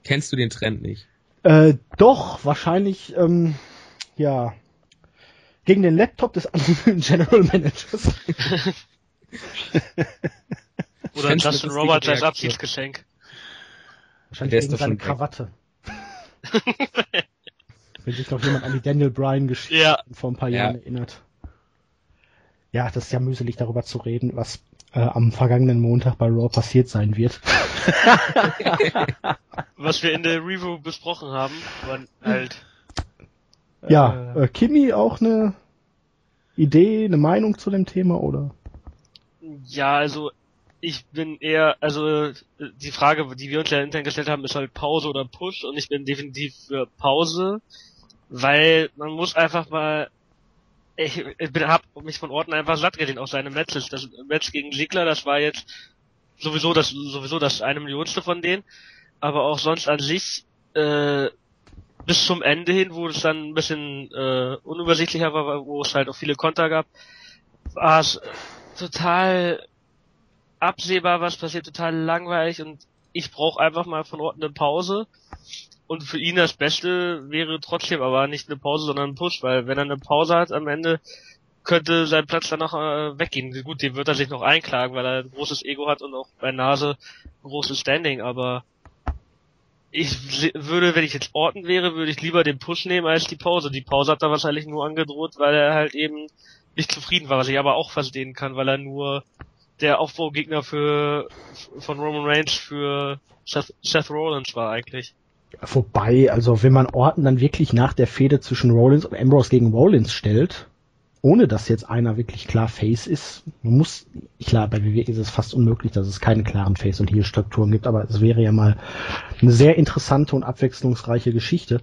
Kennst du den Trend nicht? Äh, doch, wahrscheinlich, ähm, ja. Gegen den Laptop des anderen General Managers. Oder Justin Roberts als Abschiedsgeschenk. Wahrscheinlich gegen seine Krawatte. Wenn sich noch jemand an die Daniel Bryan Geschichte ja. vor ein paar Jahren ja. erinnert. Ja, das ist ja mühselig darüber zu reden, was äh, am vergangenen Montag bei Raw passiert sein wird. was wir in der Review besprochen haben, waren halt. Ja, äh, äh, Kimi auch eine Idee, eine Meinung zu dem Thema oder? Ja, also ich bin eher, also die Frage, die wir uns ja intern gestellt haben, ist halt Pause oder Push und ich bin definitiv für Pause, weil man muss einfach mal, ich, ich bin, hab mich von Orten einfach satt gesehen auf seine Matches. Das Match gegen Ziegler, das war jetzt sowieso das sowieso das eine Millionste von denen, aber auch sonst an sich äh, bis zum Ende hin, wo es dann ein bisschen äh, unübersichtlicher war, wo es halt auch viele Konter gab, war es total absehbar, was passiert, total langweilig und ich brauche einfach mal von Orten eine Pause. Und für ihn das Beste wäre trotzdem aber nicht eine Pause, sondern ein Push, weil wenn er eine Pause hat am Ende, könnte sein Platz danach äh, weggehen. Gut, den wird er sich noch einklagen, weil er ein großes Ego hat und auch bei Nase ein großes Standing, aber ich würde, wenn ich jetzt Orten wäre, würde ich lieber den Push nehmen als die Pause. Die Pause hat er wahrscheinlich nur angedroht, weil er halt eben nicht zufrieden war, was ich aber auch verstehen kann, weil er nur der Aufbaugegner für von Roman Reigns für Seth, Seth Rollins war eigentlich. Vorbei, also wenn man Orton dann wirklich nach der Fehde zwischen Rollins und Ambrose gegen Rollins stellt, ohne dass jetzt einer wirklich klar Face ist, muss, klar, bei WWE ist es fast unmöglich, dass es keine klaren Face- und Heel-Strukturen gibt, aber es wäre ja mal eine sehr interessante und abwechslungsreiche Geschichte.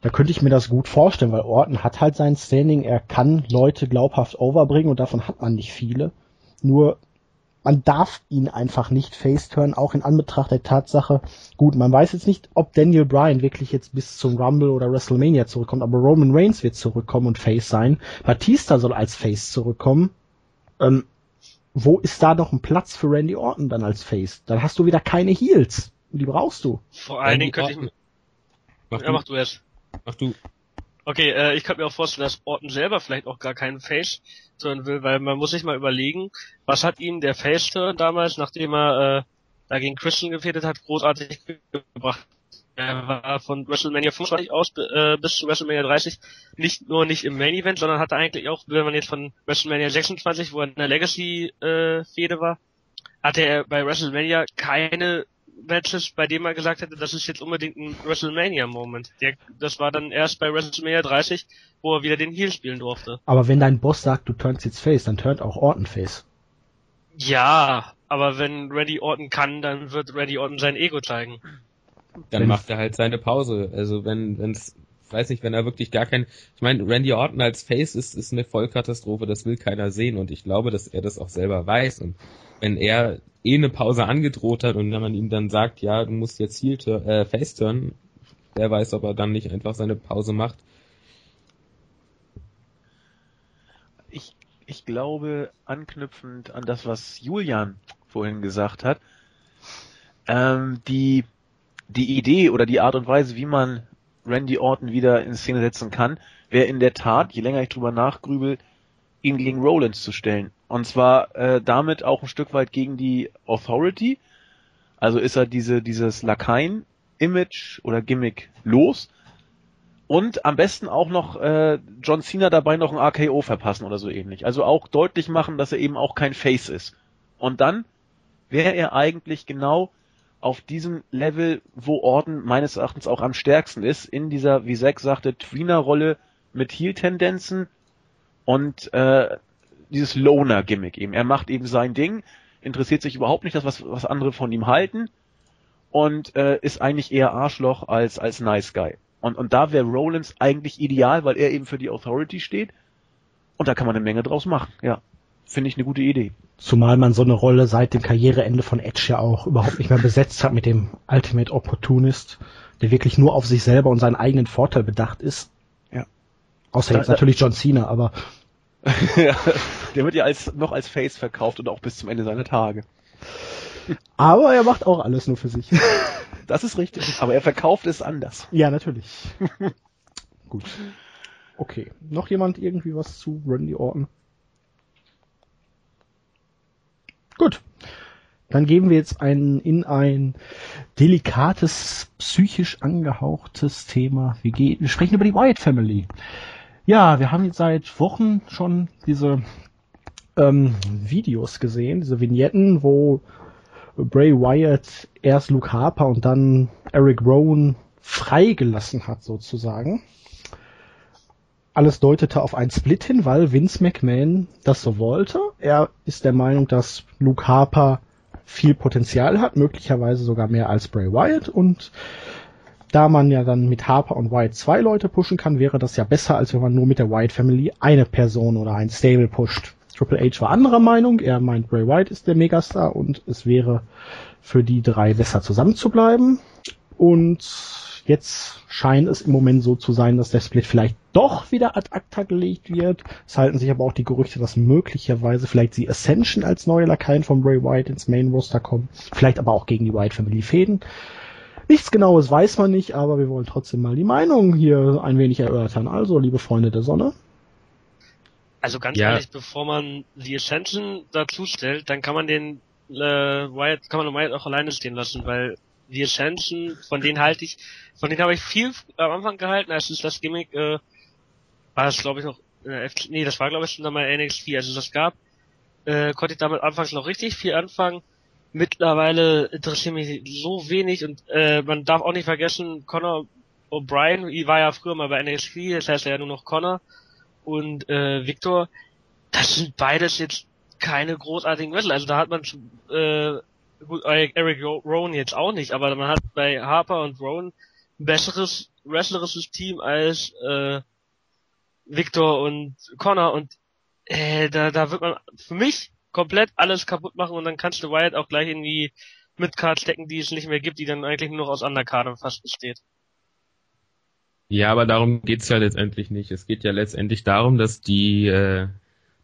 Da könnte ich mir das gut vorstellen, weil Orton hat halt sein Standing, er kann Leute glaubhaft overbringen und davon hat man nicht viele. Nur man darf ihn einfach nicht faceturn, auch in Anbetracht der Tatsache, gut, man weiß jetzt nicht, ob Daniel Bryan wirklich jetzt bis zum Rumble oder WrestleMania zurückkommt, aber Roman Reigns wird zurückkommen und Face sein. Batista soll als Face zurückkommen. Ähm, wo ist da noch ein Platz für Randy Orton dann als Face? Dann hast du wieder keine Heels. Und die brauchst du. Vor allen Dingen könnte ich... Mach ja, mach du erst. Mach du. Okay, äh, ich könnte mir auch vorstellen, dass Orton selber vielleicht auch gar keinen Face turn will, weil man muss sich mal überlegen, was hat ihm der Face turn damals, nachdem er äh, da gegen Christian gefädelt hat, großartig gebracht. Er war von WrestleMania 25 aus äh, bis zu WrestleMania 30 nicht nur nicht im Main Event, sondern hatte eigentlich auch, wenn man jetzt von WrestleMania 26, wo er in der Legacy äh, Fehde war, hatte er bei WrestleMania keine Matches, bei dem er gesagt hätte, das ist jetzt unbedingt ein WrestleMania-Moment. Das war dann erst bei WrestleMania 30, wo er wieder den Heel spielen durfte. Aber wenn dein Boss sagt, du turnst jetzt Face, dann turnt auch Orton Face. Ja, aber wenn Randy Orton kann, dann wird Randy Orton sein Ego zeigen. Dann wenn macht er halt seine Pause. Also wenn, wenn's, weiß nicht, wenn er wirklich gar kein, ich meine, Randy Orton als Face ist, ist eine Vollkatastrophe, das will keiner sehen und ich glaube, dass er das auch selber weiß und wenn er eh eine Pause angedroht hat und wenn man ihm dann sagt, ja, du musst jetzt Heel äh, Face turn, wer weiß, ob er dann nicht einfach seine Pause macht. Ich, ich glaube, anknüpfend an das, was Julian vorhin gesagt hat, ähm, die, die Idee oder die Art und Weise, wie man Randy Orton wieder in Szene setzen kann, wäre in der Tat, je länger ich drüber nachgrübel, ihn gegen Rollins zu stellen. Und zwar äh, damit auch ein Stück weit gegen die Authority. Also ist er diese, dieses Lakaien-Image oder Gimmick los. Und am besten auch noch äh, John Cena dabei noch ein RKO verpassen oder so ähnlich. Also auch deutlich machen, dass er eben auch kein Face ist. Und dann wäre er eigentlich genau auf diesem Level, wo Orden meines Erachtens auch am stärksten ist, in dieser, wie Zack sagte, Tweener-Rolle mit Heal-Tendenzen und äh, dieses Loner-Gimmick eben. Er macht eben sein Ding, interessiert sich überhaupt nicht, das, was, was andere von ihm halten und äh, ist eigentlich eher Arschloch als, als Nice Guy. Und, und da wäre Rollins eigentlich ideal, weil er eben für die Authority steht. Und da kann man eine Menge draus machen, ja. Finde ich eine gute Idee. Zumal man so eine Rolle seit dem Karriereende von Edge ja auch überhaupt nicht mehr besetzt hat mit dem Ultimate Opportunist, der wirklich nur auf sich selber und seinen eigenen Vorteil bedacht ist. Ja. Außer jetzt natürlich John Cena, aber. ja, der wird ja als, noch als Face verkauft und auch bis zum Ende seiner Tage. Aber er macht auch alles nur für sich. Das ist richtig. Aber er verkauft es anders. Ja, natürlich. Gut. Okay. Noch jemand irgendwie was zu Randy Orton? Gut. Dann geben wir jetzt ein, in ein delikates, psychisch angehauchtes Thema. Wir, gehen, wir sprechen über die Wyatt Family. Ja, wir haben jetzt seit Wochen schon diese ähm, Videos gesehen, diese Vignetten, wo Bray Wyatt erst Luke Harper und dann Eric Rowan freigelassen hat sozusagen. Alles deutete auf einen Split hin, weil Vince McMahon das so wollte. Er ist der Meinung, dass Luke Harper viel Potenzial hat, möglicherweise sogar mehr als Bray Wyatt und da man ja dann mit Harper und Wyatt zwei Leute pushen kann, wäre das ja besser, als wenn man nur mit der Wyatt Family eine Person oder ein Stable pusht. Triple H war anderer Meinung. Er meint, Bray Wyatt ist der Megastar und es wäre für die drei besser zusammenzubleiben. Und jetzt scheint es im Moment so zu sein, dass der Split vielleicht doch wieder ad acta gelegt wird. Es halten sich aber auch die Gerüchte, dass möglicherweise vielleicht die Ascension als neue Lakaien von Bray Wyatt ins Main Roster kommen. Vielleicht aber auch gegen die Wyatt Family fäden. Nichts genaues weiß man nicht, aber wir wollen trotzdem mal die Meinung hier ein wenig erörtern. Also, liebe Freunde der Sonne, also ganz ja. ehrlich, bevor man die Ascension dazu stellt, dann kann man den äh, Wyatt, kann man den Wyatt auch alleine stehen lassen, weil die Ascension, von denen halte ich, von denen habe ich viel am Anfang gehalten, als es das Gimmick, äh, war das glaube ich noch, äh, nee, das war glaube ich schon einmal NXT, also das gab, äh, konnte ich damit anfangs noch richtig viel anfangen. Mittlerweile interessiert mich so wenig und äh, man darf auch nicht vergessen, Conor O'Brien war ja früher mal bei NXT, das heißt ja nur noch Conor und äh, Victor, das sind beides jetzt keine großartigen Wrestler. Also da hat man äh, gut, Eric Rowan jetzt auch nicht, aber man hat bei Harper und Rowan ein besseres wrestlerisches Team als äh, Victor und Connor und äh, da, da wird man für mich komplett alles kaputt machen und dann kannst du Wyatt auch gleich in die Midcards stecken, die es nicht mehr gibt, die dann eigentlich nur noch aus Undercard fast besteht. Ja, aber darum geht's ja letztendlich nicht. Es geht ja letztendlich darum, dass die, äh,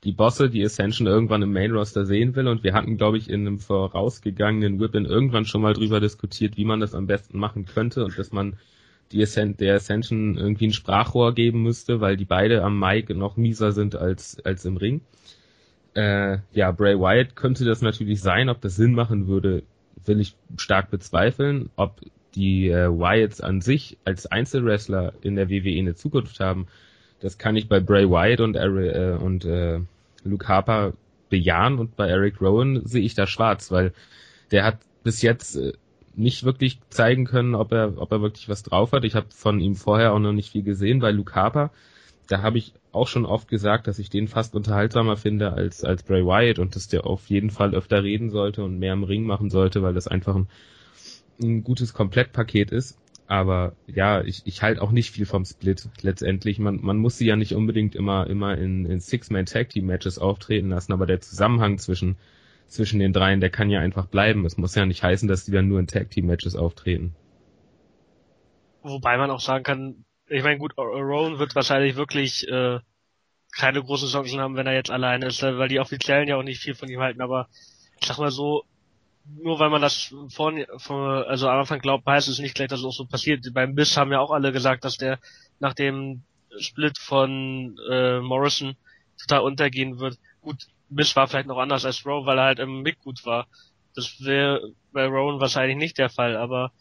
die Bosse die Ascension irgendwann im Main Roster sehen will und wir hatten, glaube ich, in einem vorausgegangenen Whip irgendwann schon mal drüber diskutiert, wie man das am besten machen könnte und dass man die Ascent, der Ascension irgendwie ein Sprachrohr geben müsste, weil die beide am Mic noch mieser sind als, als im Ring. Äh, ja, Bray Wyatt könnte das natürlich sein. Ob das Sinn machen würde, will ich stark bezweifeln. Ob die äh, Wyatts an sich als Einzelwrestler in der WWE eine Zukunft haben, das kann ich bei Bray Wyatt und, äh, und äh, Luke Harper bejahen und bei Eric Rowan sehe ich da schwarz, weil der hat bis jetzt äh, nicht wirklich zeigen können, ob er, ob er wirklich was drauf hat. Ich habe von ihm vorher auch noch nicht viel gesehen. Bei Luke Harper, da habe ich auch schon oft gesagt, dass ich den fast unterhaltsamer finde als, als Bray Wyatt und dass der auf jeden Fall öfter reden sollte und mehr im Ring machen sollte, weil das einfach ein ein gutes Komplettpaket ist. Aber ja, ich, ich halte auch nicht viel vom Split letztendlich. Man, man muss sie ja nicht unbedingt immer, immer in, in Six-Man-Tag-Team-Matches auftreten lassen, aber der Zusammenhang zwischen, zwischen den dreien, der kann ja einfach bleiben. Es muss ja nicht heißen, dass die dann nur in Tag-Team-Matches auftreten. Wobei man auch sagen kann, ich meine, gut, Rowan wird wahrscheinlich wirklich äh, keine großen Chancen haben, wenn er jetzt alleine ist, weil die Offiziellen ja auch nicht viel von ihm halten, aber ich sag mal so, nur weil man das vorne, also am Anfang glaubt, heißt es nicht gleich, dass es auch so passiert. Beim Biss haben ja auch alle gesagt, dass der nach dem Split von äh, Morrison total untergehen wird. Gut, Biss war vielleicht noch anders als Rowe, weil er halt im Mick gut war. Das wäre bei Rowan wahrscheinlich nicht der Fall, aber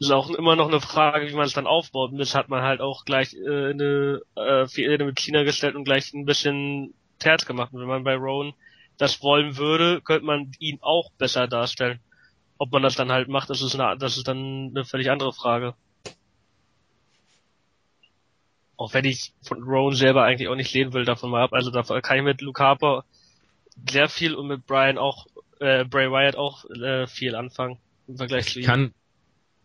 es ist auch immer noch eine Frage, wie man es dann aufbaut. Biss hat man halt auch gleich äh, eine, äh, eine mit China gestellt und gleich ein bisschen Terz gemacht. Und wenn man bei Rowan das wollen würde, könnte man ihn auch besser darstellen. ob man das dann halt macht, das ist eine, das ist dann eine völlig andere Frage. Auch wenn ich von Rowan selber eigentlich auch nicht lehnen will, davon mal ab. Also da kann ich mit Luke Harper sehr viel und mit Brian auch, äh, Bray Wyatt auch äh, viel anfangen im Vergleich zu ihm. Kann,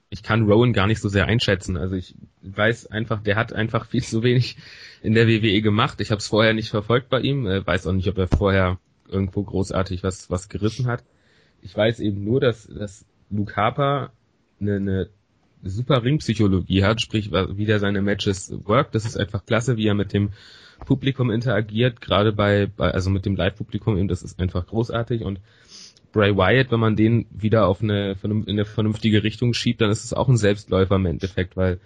ich kann Rowan gar nicht so sehr einschätzen. Also ich weiß einfach, der hat einfach viel zu wenig in der WWE gemacht. Ich habe es vorher nicht verfolgt bei ihm, äh, weiß auch nicht, ob er vorher irgendwo großartig was was gerissen hat. Ich weiß eben nur, dass, dass Luke Harper eine, eine super Ringpsychologie hat, sprich wie der seine Matches workt. Das ist einfach klasse, wie er mit dem Publikum interagiert, gerade bei, bei also mit dem Live-Publikum eben, das ist einfach großartig und Bray Wyatt, wenn man den wieder auf eine, in eine vernünftige Richtung schiebt, dann ist es auch ein Selbstläufer im Endeffekt, weil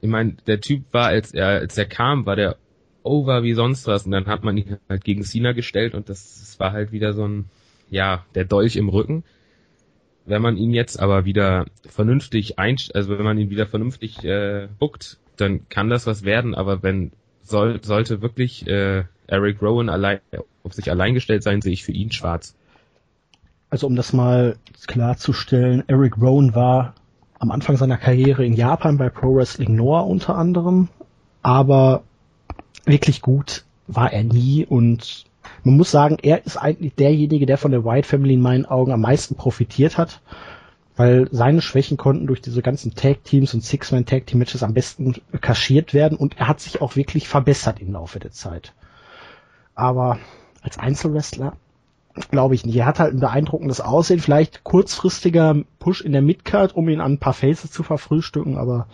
ich meine, der Typ war, als er, als er kam, war der over wie sonst was und dann hat man ihn halt gegen Cena gestellt und das, das war halt wieder so ein, ja, der Dolch im Rücken. Wenn man ihn jetzt aber wieder vernünftig ein, also wenn man ihn wieder vernünftig äh, bookt, dann kann das was werden, aber wenn soll, sollte wirklich äh, Eric Rowan allein auf sich allein gestellt sein, sehe ich für ihn schwarz. Also um das mal klarzustellen, Eric Rowan war am Anfang seiner Karriere in Japan bei Pro Wrestling Noah unter anderem, aber wirklich gut war er nie und man muss sagen, er ist eigentlich derjenige, der von der White Family in meinen Augen am meisten profitiert hat, weil seine Schwächen konnten durch diese ganzen Tag Teams und Six-Man Tag Team Matches am besten kaschiert werden und er hat sich auch wirklich verbessert im Laufe der Zeit. Aber als Einzelwrestler glaube ich nicht. Er hat halt ein beeindruckendes Aussehen, vielleicht kurzfristiger Push in der Midcard, um ihn an ein paar Faces zu verfrühstücken, aber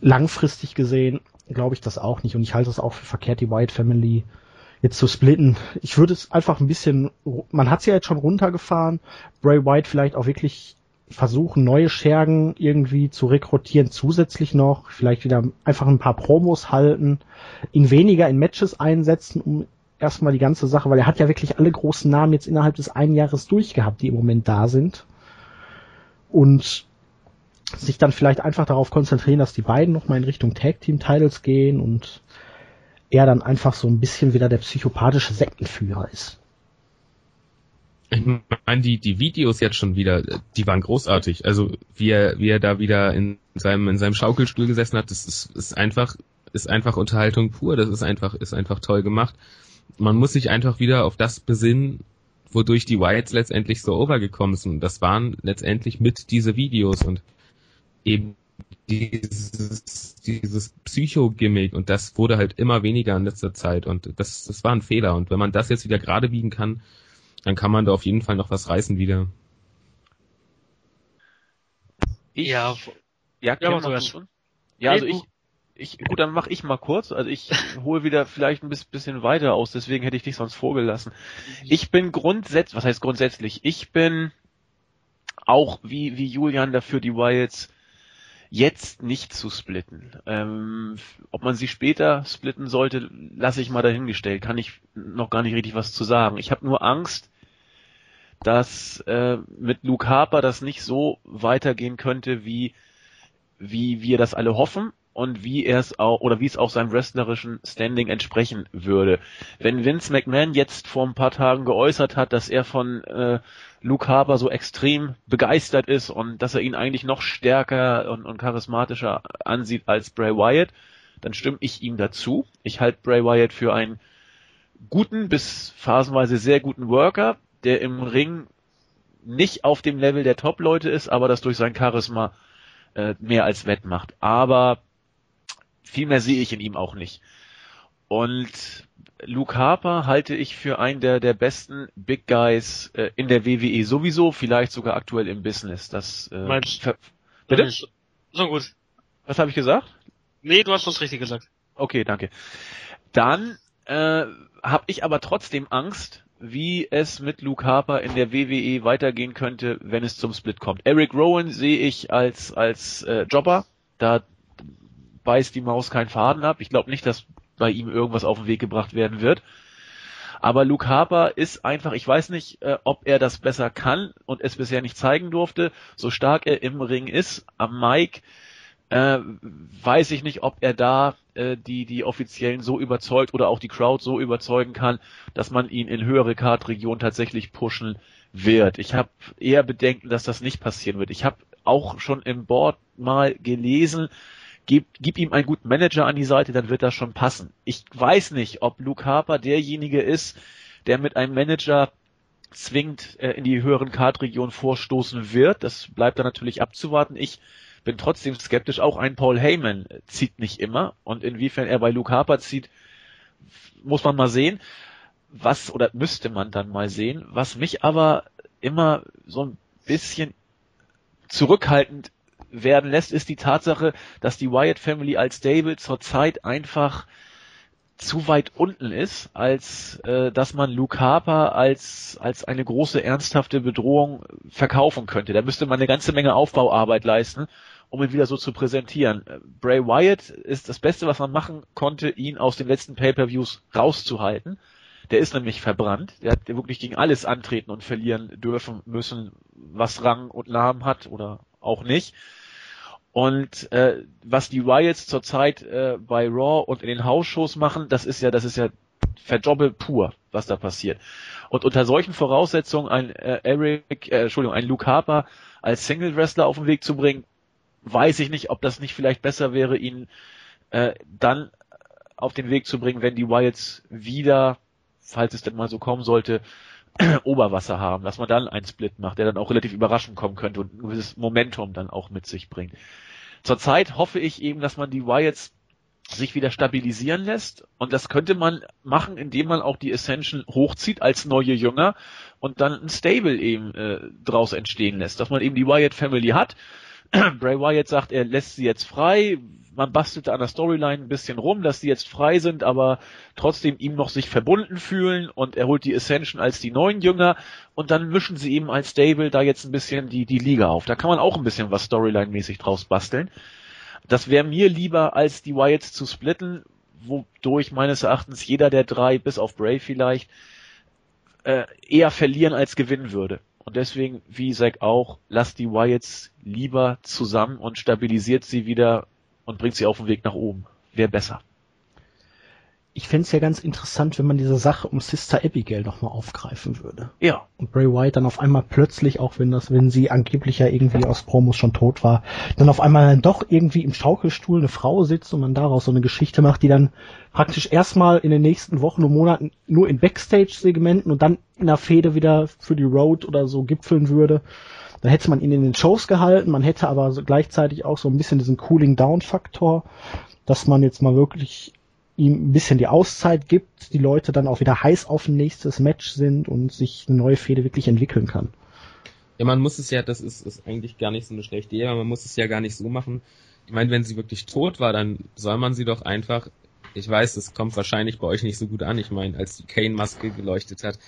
langfristig gesehen glaube ich das auch nicht und ich halte es auch für verkehrt, die White Family jetzt zu splitten. Ich würde es einfach ein bisschen, man hat sie ja jetzt schon runtergefahren, Bray White vielleicht auch wirklich versuchen, neue Schergen irgendwie zu rekrutieren, zusätzlich noch, vielleicht wieder einfach ein paar Promos halten, ihn weniger in Matches einsetzen, um erstmal die ganze Sache, weil er hat ja wirklich alle großen Namen jetzt innerhalb des einen Jahres durchgehabt, die im Moment da sind. Und sich dann vielleicht einfach darauf konzentrieren, dass die beiden nochmal in Richtung Tag Team Titles gehen und er dann einfach so ein bisschen wieder der psychopathische Sektenführer ist. Ich meine, die, die Videos jetzt schon wieder, die waren großartig. Also wie er, wie er da wieder in seinem, in seinem Schaukelstuhl gesessen hat, das ist, ist einfach, ist einfach Unterhaltung pur. Das ist einfach, ist einfach toll gemacht man muss sich einfach wieder auf das besinnen, wodurch die Wyatts letztendlich so overgekommen sind. Das waren letztendlich mit diese Videos und eben dieses, dieses Psycho-Gimmick und das wurde halt immer weniger in letzter Zeit und das, das war ein Fehler und wenn man das jetzt wieder gerade biegen kann, dann kann man da auf jeden Fall noch was reißen wieder. Ich, ja, ja, ja, ja, also ich, ich, gut, dann mache ich mal kurz. Also ich hole wieder vielleicht ein bisschen weiter aus, deswegen hätte ich dich sonst vorgelassen. Ich bin grundsätzlich, was heißt grundsätzlich? Ich bin auch wie, wie Julian dafür, die Wilds jetzt nicht zu splitten. Ähm, ob man sie später splitten sollte, lasse ich mal dahingestellt. Kann ich noch gar nicht richtig was zu sagen. Ich habe nur Angst, dass äh, mit Luke Harper das nicht so weitergehen könnte, wie wie wir das alle hoffen und wie er es auch oder wie es auch seinem wrestlerischen Standing entsprechen würde. Wenn Vince McMahon jetzt vor ein paar Tagen geäußert hat, dass er von äh, Luke Harper so extrem begeistert ist und dass er ihn eigentlich noch stärker und, und charismatischer ansieht als Bray Wyatt, dann stimme ich ihm dazu. Ich halte Bray Wyatt für einen guten bis phasenweise sehr guten Worker, der im Ring nicht auf dem Level der Top-Leute ist, aber das durch sein Charisma äh, mehr als wettmacht. Aber viel mehr sehe ich in ihm auch nicht. Und Luke Harper halte ich für einen der, der besten Big Guys äh, in der WWE sowieso, vielleicht sogar aktuell im Business. Das äh, Meinst Bitte? So gut. Was habe ich gesagt? Nee, du hast was richtig gesagt. Okay, danke. Dann äh, habe ich aber trotzdem Angst, wie es mit Luke Harper in der WWE weitergehen könnte, wenn es zum Split kommt. Eric Rowan sehe ich als als äh, Jobber. Da beißt die Maus keinen Faden ab. Ich glaube nicht, dass bei ihm irgendwas auf den Weg gebracht werden wird. Aber Luke Harper ist einfach, ich weiß nicht, äh, ob er das besser kann und es bisher nicht zeigen durfte. So stark er im Ring ist, am Mike, äh, weiß ich nicht, ob er da äh, die die Offiziellen so überzeugt oder auch die Crowd so überzeugen kann, dass man ihn in höhere Kartregionen tatsächlich pushen wird. Ich habe eher Bedenken, dass das nicht passieren wird. Ich habe auch schon im Board mal gelesen, gib, gib ihm einen guten Manager an die Seite, dann wird das schon passen. Ich weiß nicht, ob Luke Harper derjenige ist, der mit einem Manager zwingend äh, in die höheren Kartregionen vorstoßen wird. Das bleibt dann natürlich abzuwarten. Ich bin trotzdem skeptisch. Auch ein Paul Heyman zieht nicht immer. Und inwiefern er bei Luke Harper zieht, muss man mal sehen. Was, oder müsste man dann mal sehen. Was mich aber immer so ein bisschen zurückhaltend werden lässt, ist die Tatsache, dass die Wyatt Family als Stable zurzeit einfach zu weit unten ist, als äh, dass man Luke Harper als als eine große ernsthafte Bedrohung verkaufen könnte. Da müsste man eine ganze Menge Aufbauarbeit leisten, um ihn wieder so zu präsentieren. Bray Wyatt ist das Beste, was man machen konnte, ihn aus den letzten Pay-per-Views rauszuhalten. Der ist nämlich verbrannt. Der hat wirklich gegen alles antreten und verlieren dürfen müssen, was Rang und Namen hat oder auch nicht. Und äh, was die Riots zurzeit äh, bei Raw und in den Hausshows machen, das ist ja, das ist ja verjobbelt pur, was da passiert. Und unter solchen Voraussetzungen ein äh, Eric, äh, Entschuldigung, ein Luke Harper als Single Wrestler auf den Weg zu bringen, weiß ich nicht, ob das nicht vielleicht besser wäre, ihn äh, dann auf den Weg zu bringen, wenn die Wilds wieder, falls es denn mal so kommen sollte, Oberwasser haben, dass man dann einen Split macht, der dann auch relativ überraschend kommen könnte und ein gewisses Momentum dann auch mit sich bringt. Zurzeit hoffe ich eben, dass man die Wyatts sich wieder stabilisieren lässt und das könnte man machen, indem man auch die Ascension hochzieht als neue Jünger und dann ein Stable eben äh, draus entstehen lässt, dass man eben die Wyatt Family hat. Bray Wyatt sagt, er lässt sie jetzt frei, man bastelte an der Storyline ein bisschen rum, dass die jetzt frei sind, aber trotzdem ihm noch sich verbunden fühlen und er holt die Ascension als die neuen Jünger und dann mischen sie eben als Stable da jetzt ein bisschen die, die Liga auf. Da kann man auch ein bisschen was Storyline-mäßig draus basteln. Das wäre mir lieber, als die Wyatts zu splitten, wodurch meines Erachtens jeder der drei, bis auf Bray vielleicht, äh, eher verlieren als gewinnen würde. Und deswegen, wie Zack auch, lasst die Wyatts lieber zusammen und stabilisiert sie wieder und bringt sie auf den Weg nach oben. Wäre besser. Ich fände es ja ganz interessant, wenn man diese Sache um Sister Abigail nochmal aufgreifen würde. Ja. Und Bray Wyatt dann auf einmal plötzlich, auch wenn das, wenn sie angeblich ja irgendwie aus Promos schon tot war, dann auf einmal dann doch irgendwie im Schaukelstuhl eine Frau sitzt und man daraus so eine Geschichte macht, die dann praktisch erstmal in den nächsten Wochen und Monaten nur in Backstage-Segmenten und dann in der Fehde wieder für die Road oder so gipfeln würde. Dann hätte man ihn in den Shows gehalten, man hätte aber so gleichzeitig auch so ein bisschen diesen Cooling-Down-Faktor, dass man jetzt mal wirklich ihm ein bisschen die Auszeit gibt, die Leute dann auch wieder heiß auf ein nächstes Match sind und sich eine neue Fehde wirklich entwickeln kann. Ja, man muss es ja, das ist, ist eigentlich gar nicht so eine schlechte Idee, aber man muss es ja gar nicht so machen. Ich meine, wenn sie wirklich tot war, dann soll man sie doch einfach, ich weiß, es kommt wahrscheinlich bei euch nicht so gut an, ich meine, als die Kane-Maske geleuchtet hat,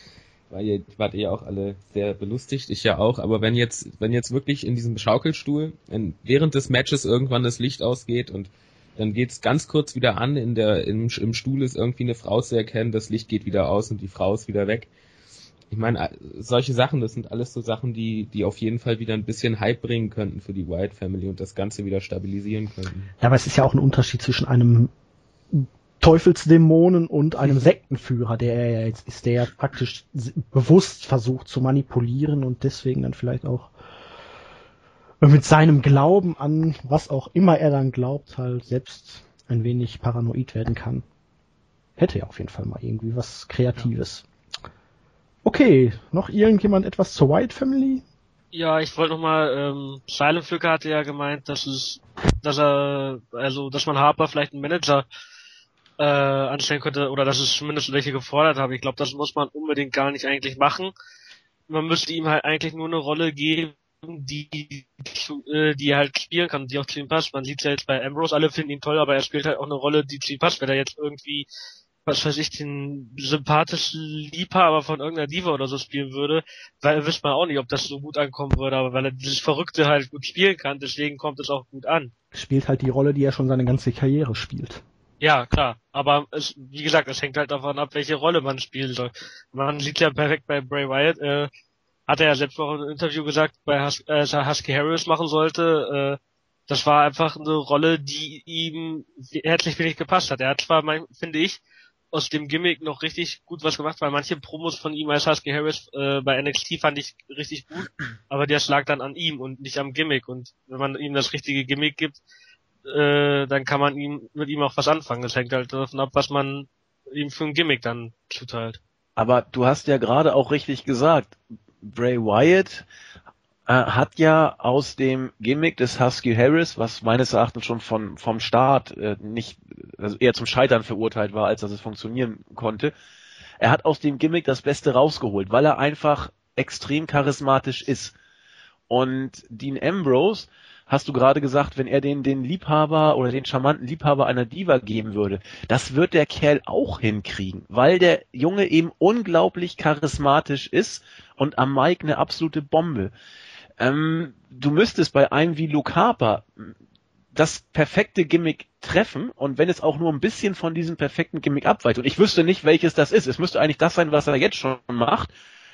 war ihr, wart ihr auch alle sehr belustigt, ich ja auch, aber wenn jetzt, wenn jetzt wirklich in diesem Schaukelstuhl wenn während des Matches irgendwann das Licht ausgeht und dann geht's ganz kurz wieder an, in der, im, im Stuhl ist irgendwie eine Frau zu erkennen, das Licht geht wieder aus und die Frau ist wieder weg. Ich meine, solche Sachen, das sind alles so Sachen, die, die auf jeden Fall wieder ein bisschen Hype bringen könnten für die White Family und das Ganze wieder stabilisieren könnten. Ja, aber es ist ja auch ein Unterschied zwischen einem Teufelsdämonen und einem Sektenführer, der er ja jetzt ist, der praktisch bewusst versucht zu manipulieren und deswegen dann vielleicht auch mit seinem Glauben an was auch immer er dann glaubt, halt selbst ein wenig paranoid werden kann. Hätte ja auf jeden Fall mal irgendwie was Kreatives. Ja. Okay, noch irgendjemand etwas zur White Family? Ja, ich wollte nochmal, ähm, Silent Flücker hatte ja gemeint, dass es, dass er, also, dass man Harper vielleicht einen Manager äh, anstellen könnte, oder dass es zumindest welche gefordert habe. Ich glaube, das muss man unbedingt gar nicht eigentlich machen. Man müsste ihm halt eigentlich nur eine Rolle geben, die, äh, die er halt spielen kann, die auch zu ihm passt. Man sieht ja jetzt bei Ambrose, alle finden ihn toll, aber er spielt halt auch eine Rolle, die zu ihm passt. Wenn er jetzt irgendwie, was weiß ich, den sympathischen Liebhaber von irgendeiner Diva oder so spielen würde, weil wüsste man auch nicht, ob das so gut ankommen würde, aber weil er dieses Verrückte halt gut spielen kann, deswegen kommt es auch gut an. Spielt halt die Rolle, die er schon seine ganze Karriere spielt. Ja, klar. Aber es, wie gesagt, es hängt halt davon ab, welche Rolle man spielen soll. Man sieht ja perfekt bei Bray Wyatt, äh, hat er ja selbst noch im Interview gesagt, bei Hus äh, Husky Harris machen sollte, äh, das war einfach eine Rolle, die ihm herzlich wenig gepasst hat. Er hat zwar, mein, finde ich, aus dem Gimmick noch richtig gut was gemacht, weil manche Promos von ihm als Husky Harris äh, bei NXT fand ich richtig gut, aber der lag dann an ihm und nicht am Gimmick. Und wenn man ihm das richtige Gimmick gibt, äh, dann kann man ihm mit ihm auch was anfangen. Das hängt halt davon ab, was man ihm für ein Gimmick dann zuteilt. Aber du hast ja gerade auch richtig gesagt, Bray Wyatt äh, hat ja aus dem Gimmick des Husky Harris, was meines Erachtens schon von, vom Start äh, nicht, also eher zum Scheitern verurteilt war, als dass es funktionieren konnte, er hat aus dem Gimmick das Beste rausgeholt, weil er einfach extrem charismatisch ist. Und Dean Ambrose, hast du gerade gesagt, wenn er den, den Liebhaber oder den charmanten Liebhaber einer Diva geben würde, das wird der Kerl auch hinkriegen, weil der Junge eben unglaublich charismatisch ist und am Mike eine absolute Bombe. Ähm, du müsstest bei einem wie Luke Harper das perfekte Gimmick treffen und wenn es auch nur ein bisschen von diesem perfekten Gimmick abweicht und ich wüsste nicht, welches das ist. Es müsste eigentlich das sein, was er jetzt schon macht.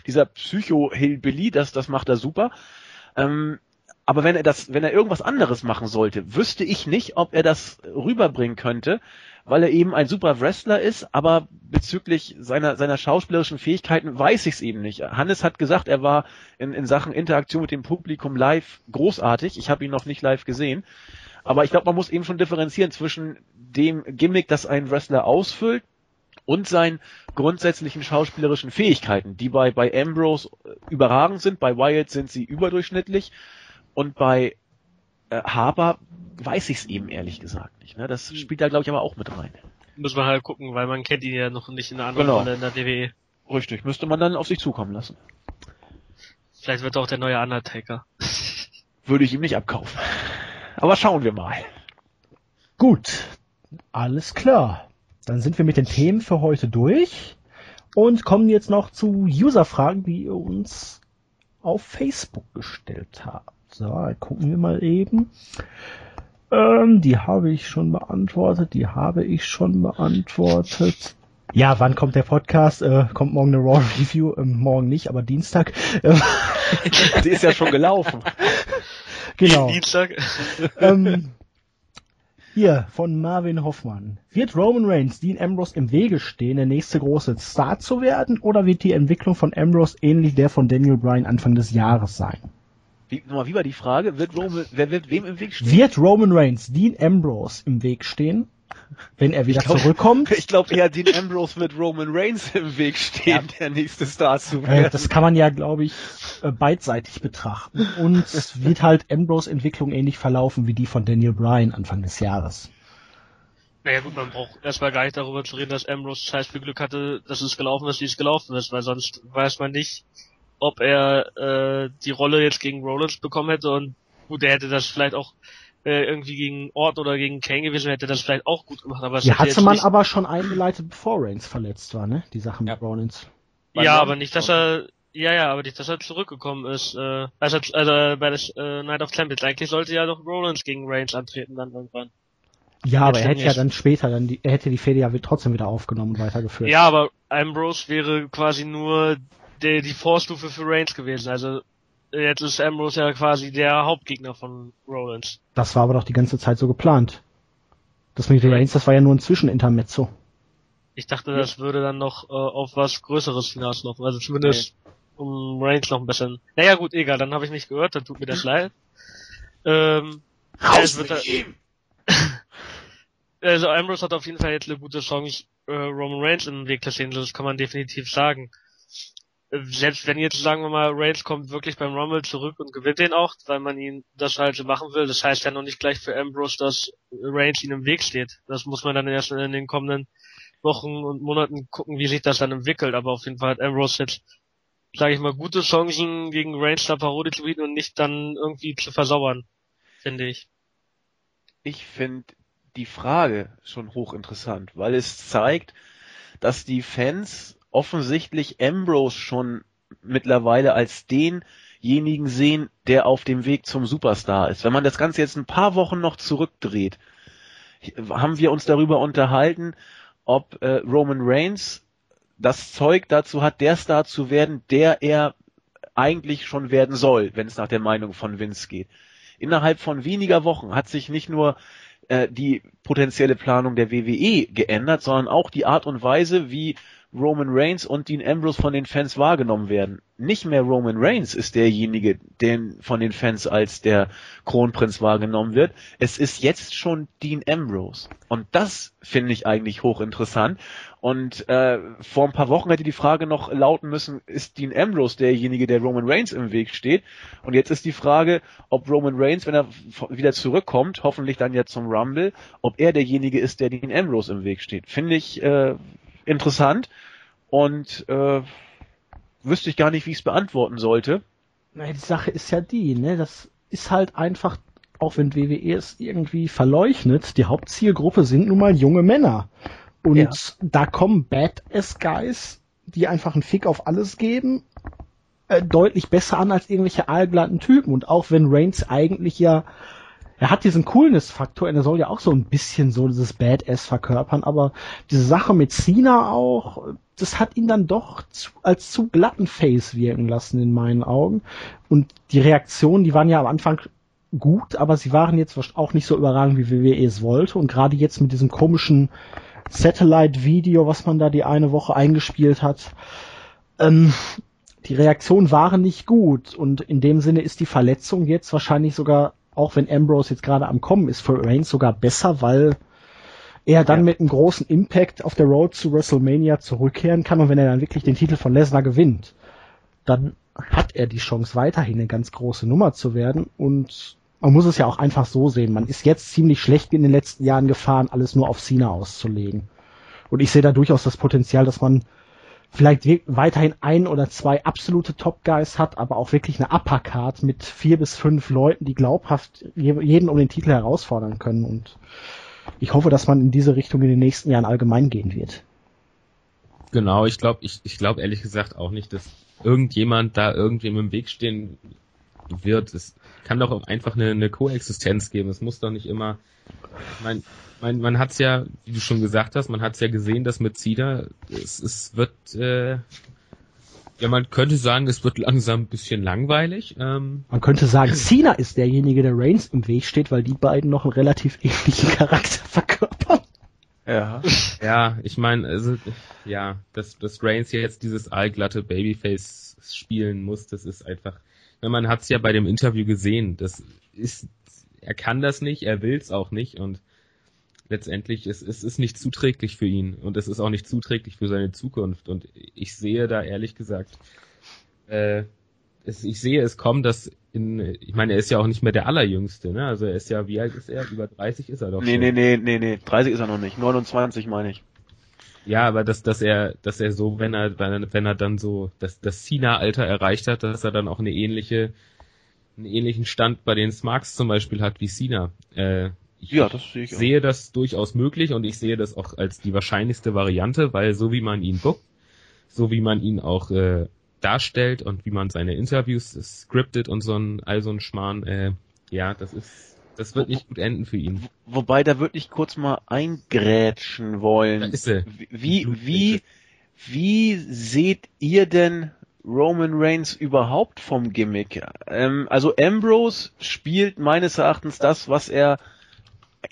Dieser Psycho-Hillbilly, das, das macht er super. Ähm, aber wenn er das, wenn er irgendwas anderes machen sollte, wüsste ich nicht, ob er das rüberbringen könnte, weil er eben ein super Wrestler ist, aber bezüglich seiner, seiner schauspielerischen Fähigkeiten weiß ich es eben nicht. Hannes hat gesagt, er war in, in Sachen Interaktion mit dem Publikum live großartig. Ich habe ihn noch nicht live gesehen. Aber ich glaube, man muss eben schon differenzieren zwischen dem Gimmick, das ein Wrestler ausfüllt, und seinen grundsätzlichen schauspielerischen Fähigkeiten, die bei, bei Ambrose überragend sind, bei Wyatt sind sie überdurchschnittlich und bei äh, Harper weiß ich es eben ehrlich gesagt nicht. Ne? Das spielt da glaube ich aber auch mit rein. Muss man halt gucken, weil man kennt ihn ja noch nicht in einer anderen Genau. Rolle in der WWE. Richtig, müsste man dann auf sich zukommen lassen. Vielleicht wird er auch der neue Undertaker. Würde ich ihm nicht abkaufen. Aber schauen wir mal. Gut, alles klar. Dann sind wir mit den Themen für heute durch und kommen jetzt noch zu User-Fragen, die ihr uns auf Facebook gestellt habt. So, gucken wir mal eben. Ähm, die habe ich schon beantwortet, die habe ich schon beantwortet. Ja, wann kommt der Podcast? Äh, kommt morgen eine Raw Review? Ähm, morgen nicht, aber Dienstag. Ähm, Sie ist ja schon gelaufen. genau. Dienstag. ähm, hier von Marvin Hoffmann. Wird Roman Reigns Dean Ambrose im Wege stehen, der nächste große Star zu werden, oder wird die Entwicklung von Ambrose ähnlich der von Daniel Bryan Anfang des Jahres sein? Wie, nochmal, wie war die Frage? Wird Roman, wer wird wem im Weg stehen? Wird Roman Reigns Dean Ambrose im Weg stehen, wenn er wieder Ich glaub- zurückkommt? Ich glaube eher Dean Ambrose wird Roman Reigns im Weg stehen, der nächste Star zu Äh, werden. das kann man ja, glaube ich, äh, beidseitig betrachten. Und es wird halt Ambrose Entwicklung ähnlich verlaufen wie die von Daniel Bryan Anfang des Jahres. Naja gut, man braucht erstmal gar nicht darüber zu reden, dass Ambrose scheiß viel Glück hatte, dass es gelaufen ist, wie es gelaufen ist, weil sonst weiß man nicht, ob er äh, die Rolle jetzt gegen Rollins bekommen hätte und gut, er hätte das vielleicht auch äh, irgendwie gegen Ort oder gegen Kane gewesen, hätte das vielleicht auch gut gemacht, aber hätte hatte man nicht, aber schon eingeleitet, bevor Reigns verletzt war, ne? Die Sache mit Ja. Rollins. Bei Ja, Raw- aber nicht, dass er ja, ja, aber nicht, dass er zurückgekommen ist. Äh, also, also bei der äh, Night of Champions. Eigentlich sollte ja doch Rollins gegen Reigns antreten dann irgendwann. Ja, aber er hätte ja dann später, dann die, er hätte die Fehde ja trotzdem wieder aufgenommen und weitergeführt. Ja, aber Ambrose wäre quasi nur der, die Vorstufe für Reigns gewesen. Also jetzt ist Ambrose ja quasi der Hauptgegner von Rollins. Das war aber doch die ganze Zeit so geplant. Das mit Reigns, das war ja nur ein Zwischenintermezzo. Ich dachte, das würde dann noch äh, auf was Größeres hinauslaufen. Also zumindest um Reigns noch ein bisschen. Naja gut, egal, dann habe ich nicht gehört, dann tut mir das leid. Ähm, ja, es wird, also Ambrose hat auf jeden Fall jetzt eine gute Chance, äh, Roman Reigns den Weg zu stehen, das kann man definitiv sagen. Selbst wenn jetzt, sagen wir mal, Reigns kommt wirklich beim Rumble zurück und gewinnt den auch, weil man ihn das halt so machen will, das heißt ja noch nicht gleich für Ambrose, dass Reigns ihm im Weg steht. Das muss man dann erst in den kommenden Wochen und Monaten gucken, wie sich das dann entwickelt, aber auf jeden Fall hat Ambrose jetzt, sage ich mal, gute Chancen gegen Reigns da Parode zu bieten und nicht dann irgendwie zu versauern, finde ich. Ich finde die Frage schon hochinteressant, weil es zeigt, dass die Fans offensichtlich Ambrose schon mittlerweile als denjenigen sehen, der auf dem Weg zum Superstar ist. Wenn man das Ganze jetzt ein paar Wochen noch zurückdreht, haben wir uns darüber unterhalten, ob äh, Roman Reigns das Zeug dazu hat, der Star zu werden, der er eigentlich schon werden soll, wenn es nach der Meinung von Vince geht. innerhalb von weniger Wochen hat sich nicht nur äh, die potenzielle Planung der WWE geändert, sondern auch die Art und Weise, wie Roman Reigns und Dean Ambrose von den Fans wahrgenommen werden. Nicht mehr Roman Reigns ist derjenige, der von den Fans als der Kronprinz wahrgenommen wird. Es ist jetzt schon Dean Ambrose. Und das finde ich eigentlich hochinteressant. Und äh, vor ein paar Wochen hätte die Frage noch lauten müssen, ist Dean Ambrose derjenige, der Roman Reigns im Weg steht? Und jetzt ist die Frage, ob Roman Reigns, wenn er wieder zurückkommt, hoffentlich dann ja zum Rumble, ob er derjenige ist, der Dean Ambrose im Weg steht. Finde ich äh, interessant und äh, wüsste ich gar nicht, wie ich es beantworten sollte. Na, die Sache ist ja die, ne, das ist halt einfach, auch wenn WWE es irgendwie verleugnet, die Hauptzielgruppe sind nun mal junge Männer. Und ja. da kommen Badass-Guys, die einfach einen Fick auf alles geben, äh, deutlich besser an als irgendwelche aalglatten Typen. Und auch wenn Reigns eigentlich ja er hat diesen Coolness-Faktor und er soll ja auch so ein bisschen so dieses Badass verkörpern, aber diese Sache mit Cena auch, das hat ihn dann doch zu, als zu glatten Face wirken lassen in meinen Augen. Und die Reaktionen, die waren ja am Anfang gut, aber sie waren jetzt auch nicht so überragend, wie WWE es wollte. Und gerade jetzt mit diesem komischen Satellite-Video, was man da die eine Woche eingespielt hat, ähm, die Reaktionen waren nicht gut. Und in dem Sinne ist die Verletzung jetzt wahrscheinlich sogar auch wenn Ambrose jetzt gerade am Kommen ist, für Reigns sogar besser, weil er dann ja. mit einem großen Impact auf der Road zu WrestleMania zurückkehren kann und wenn er dann wirklich den Titel von Lesnar gewinnt, dann hat er die Chance weiterhin eine ganz große Nummer zu werden und man muss es ja auch einfach so sehen. Man ist jetzt ziemlich schlecht in den letzten Jahren gefahren, alles nur auf Cena auszulegen. Und ich sehe da durchaus das Potenzial, dass man vielleicht weiterhin ein oder zwei absolute Top Guys hat, aber auch wirklich eine Upper Card mit vier bis fünf Leuten, die glaubhaft jeden um den Titel herausfordern können. Und ich hoffe, dass man in diese Richtung in den nächsten Jahren allgemein gehen wird. Genau, ich glaube, ich, ich glaube ehrlich gesagt auch nicht, dass irgendjemand da irgendwem im Weg stehen wird. Es kann doch auch einfach eine, eine Koexistenz geben. Es muss doch nicht immer. Ich mein, man, man hat es ja, wie du schon gesagt hast, man hat es ja gesehen, dass mit Cedar, es, es wird, äh, ja, man könnte sagen, es wird langsam ein bisschen langweilig. Ähm, man könnte sagen, Cena ist derjenige, der Reigns im Weg steht, weil die beiden noch einen relativ ähnlichen Charakter verkörpern. Ja. Ja, ich meine, also, ja, dass, dass Reigns jetzt dieses allglatte Babyface spielen muss, das ist einfach, man hat es ja bei dem Interview gesehen, das ist, er kann das nicht, er will es auch nicht und letztendlich, es, es ist nicht zuträglich für ihn und es ist auch nicht zuträglich für seine Zukunft. Und ich sehe da ehrlich gesagt, äh, es, ich sehe es kommen, dass in, ich meine, er ist ja auch nicht mehr der Allerjüngste, ne? Also er ist ja, wie alt ist er? Über 30 ist er doch nee, schon. Nee, nee, nee, nee, 30 ist er noch nicht. 29 meine ich. Ja, aber dass, dass er, dass er so, wenn er, wenn er, wenn er dann so das, das Cena-Alter erreicht hat, dass er dann auch eine ähnliche, einen ähnlichen Stand bei den Smarks zum Beispiel hat wie Cena. Äh, ich ja, das sehe ich sehe auch. das durchaus möglich und ich sehe das auch als die wahrscheinlichste Variante, weil so wie man ihn bookt, so wie man ihn auch äh, darstellt und wie man seine Interviews scriptet und so ein all so ein Schmarrn, äh, ja, das ist das wird nicht gut enden für ihn. Wobei da würde ich kurz mal eingrätschen wollen. Da ist er. Wie wie wie seht ihr denn Roman Reigns überhaupt vom Gimmick? Ähm, also Ambrose spielt meines Erachtens das, was er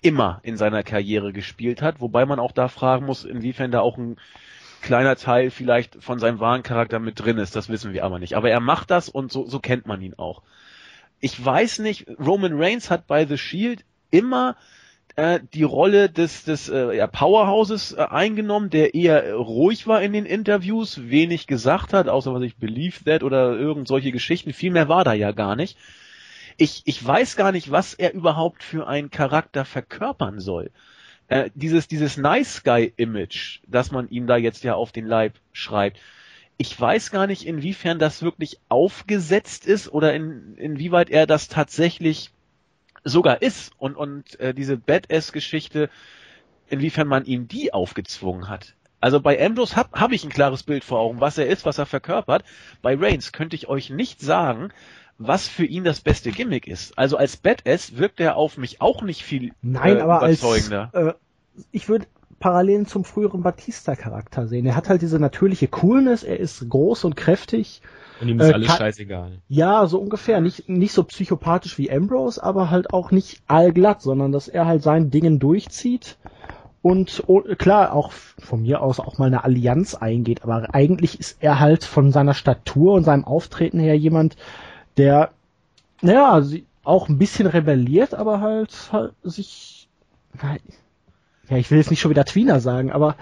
immer in seiner Karriere gespielt hat, wobei man auch da fragen muss, inwiefern da auch ein kleiner Teil vielleicht von seinem wahren Charakter mit drin ist, das wissen wir aber nicht. Aber er macht das und so, so kennt man ihn auch. Ich weiß nicht, Roman Reigns hat bei The Shield immer äh, die Rolle des, des äh, ja, Powerhouses äh, eingenommen, der eher ruhig war in den Interviews, wenig gesagt hat, außer was ich believe that oder irgend solche Geschichten. Viel mehr war da ja gar nicht ich, ich weiß gar nicht, was er überhaupt für einen Charakter verkörpern soll. Äh, dieses, dieses Nice Guy Image, das man ihm da jetzt ja auf den Leib schreibt. Ich weiß gar nicht, inwiefern das wirklich aufgesetzt ist oder in, inwieweit er das tatsächlich sogar ist und, und äh, diese Badass-Geschichte, inwiefern man ihm die aufgezwungen hat. Also bei Ambrose habe hab ich ein klares Bild vor Augen, was er ist, was er verkörpert. Bei Reigns könnte ich euch nicht sagen, was für ihn das beste Gimmick ist. Also als Badass wirkt er auf mich auch nicht viel Nein, äh, aber überzeugender. Als, äh, ich würde Parallelen zum früheren Batista-Charakter sehen. Er hat halt diese natürliche Coolness, er ist groß und kräftig Und ihm ist äh, alles scheißegal. Ja, so ungefähr. Nicht, nicht so psychopathisch wie Ambrose, aber halt auch nicht allglatt, sondern dass er halt sein Dingen durchzieht und oh, klar auch von mir aus auch mal eine Allianz eingeht, aber eigentlich ist er halt von seiner Statur und seinem Auftreten her jemand, der, naja, auch ein bisschen rebelliert, aber halt, halt sich, ja, ich will jetzt nicht schon wieder Tweener sagen, aber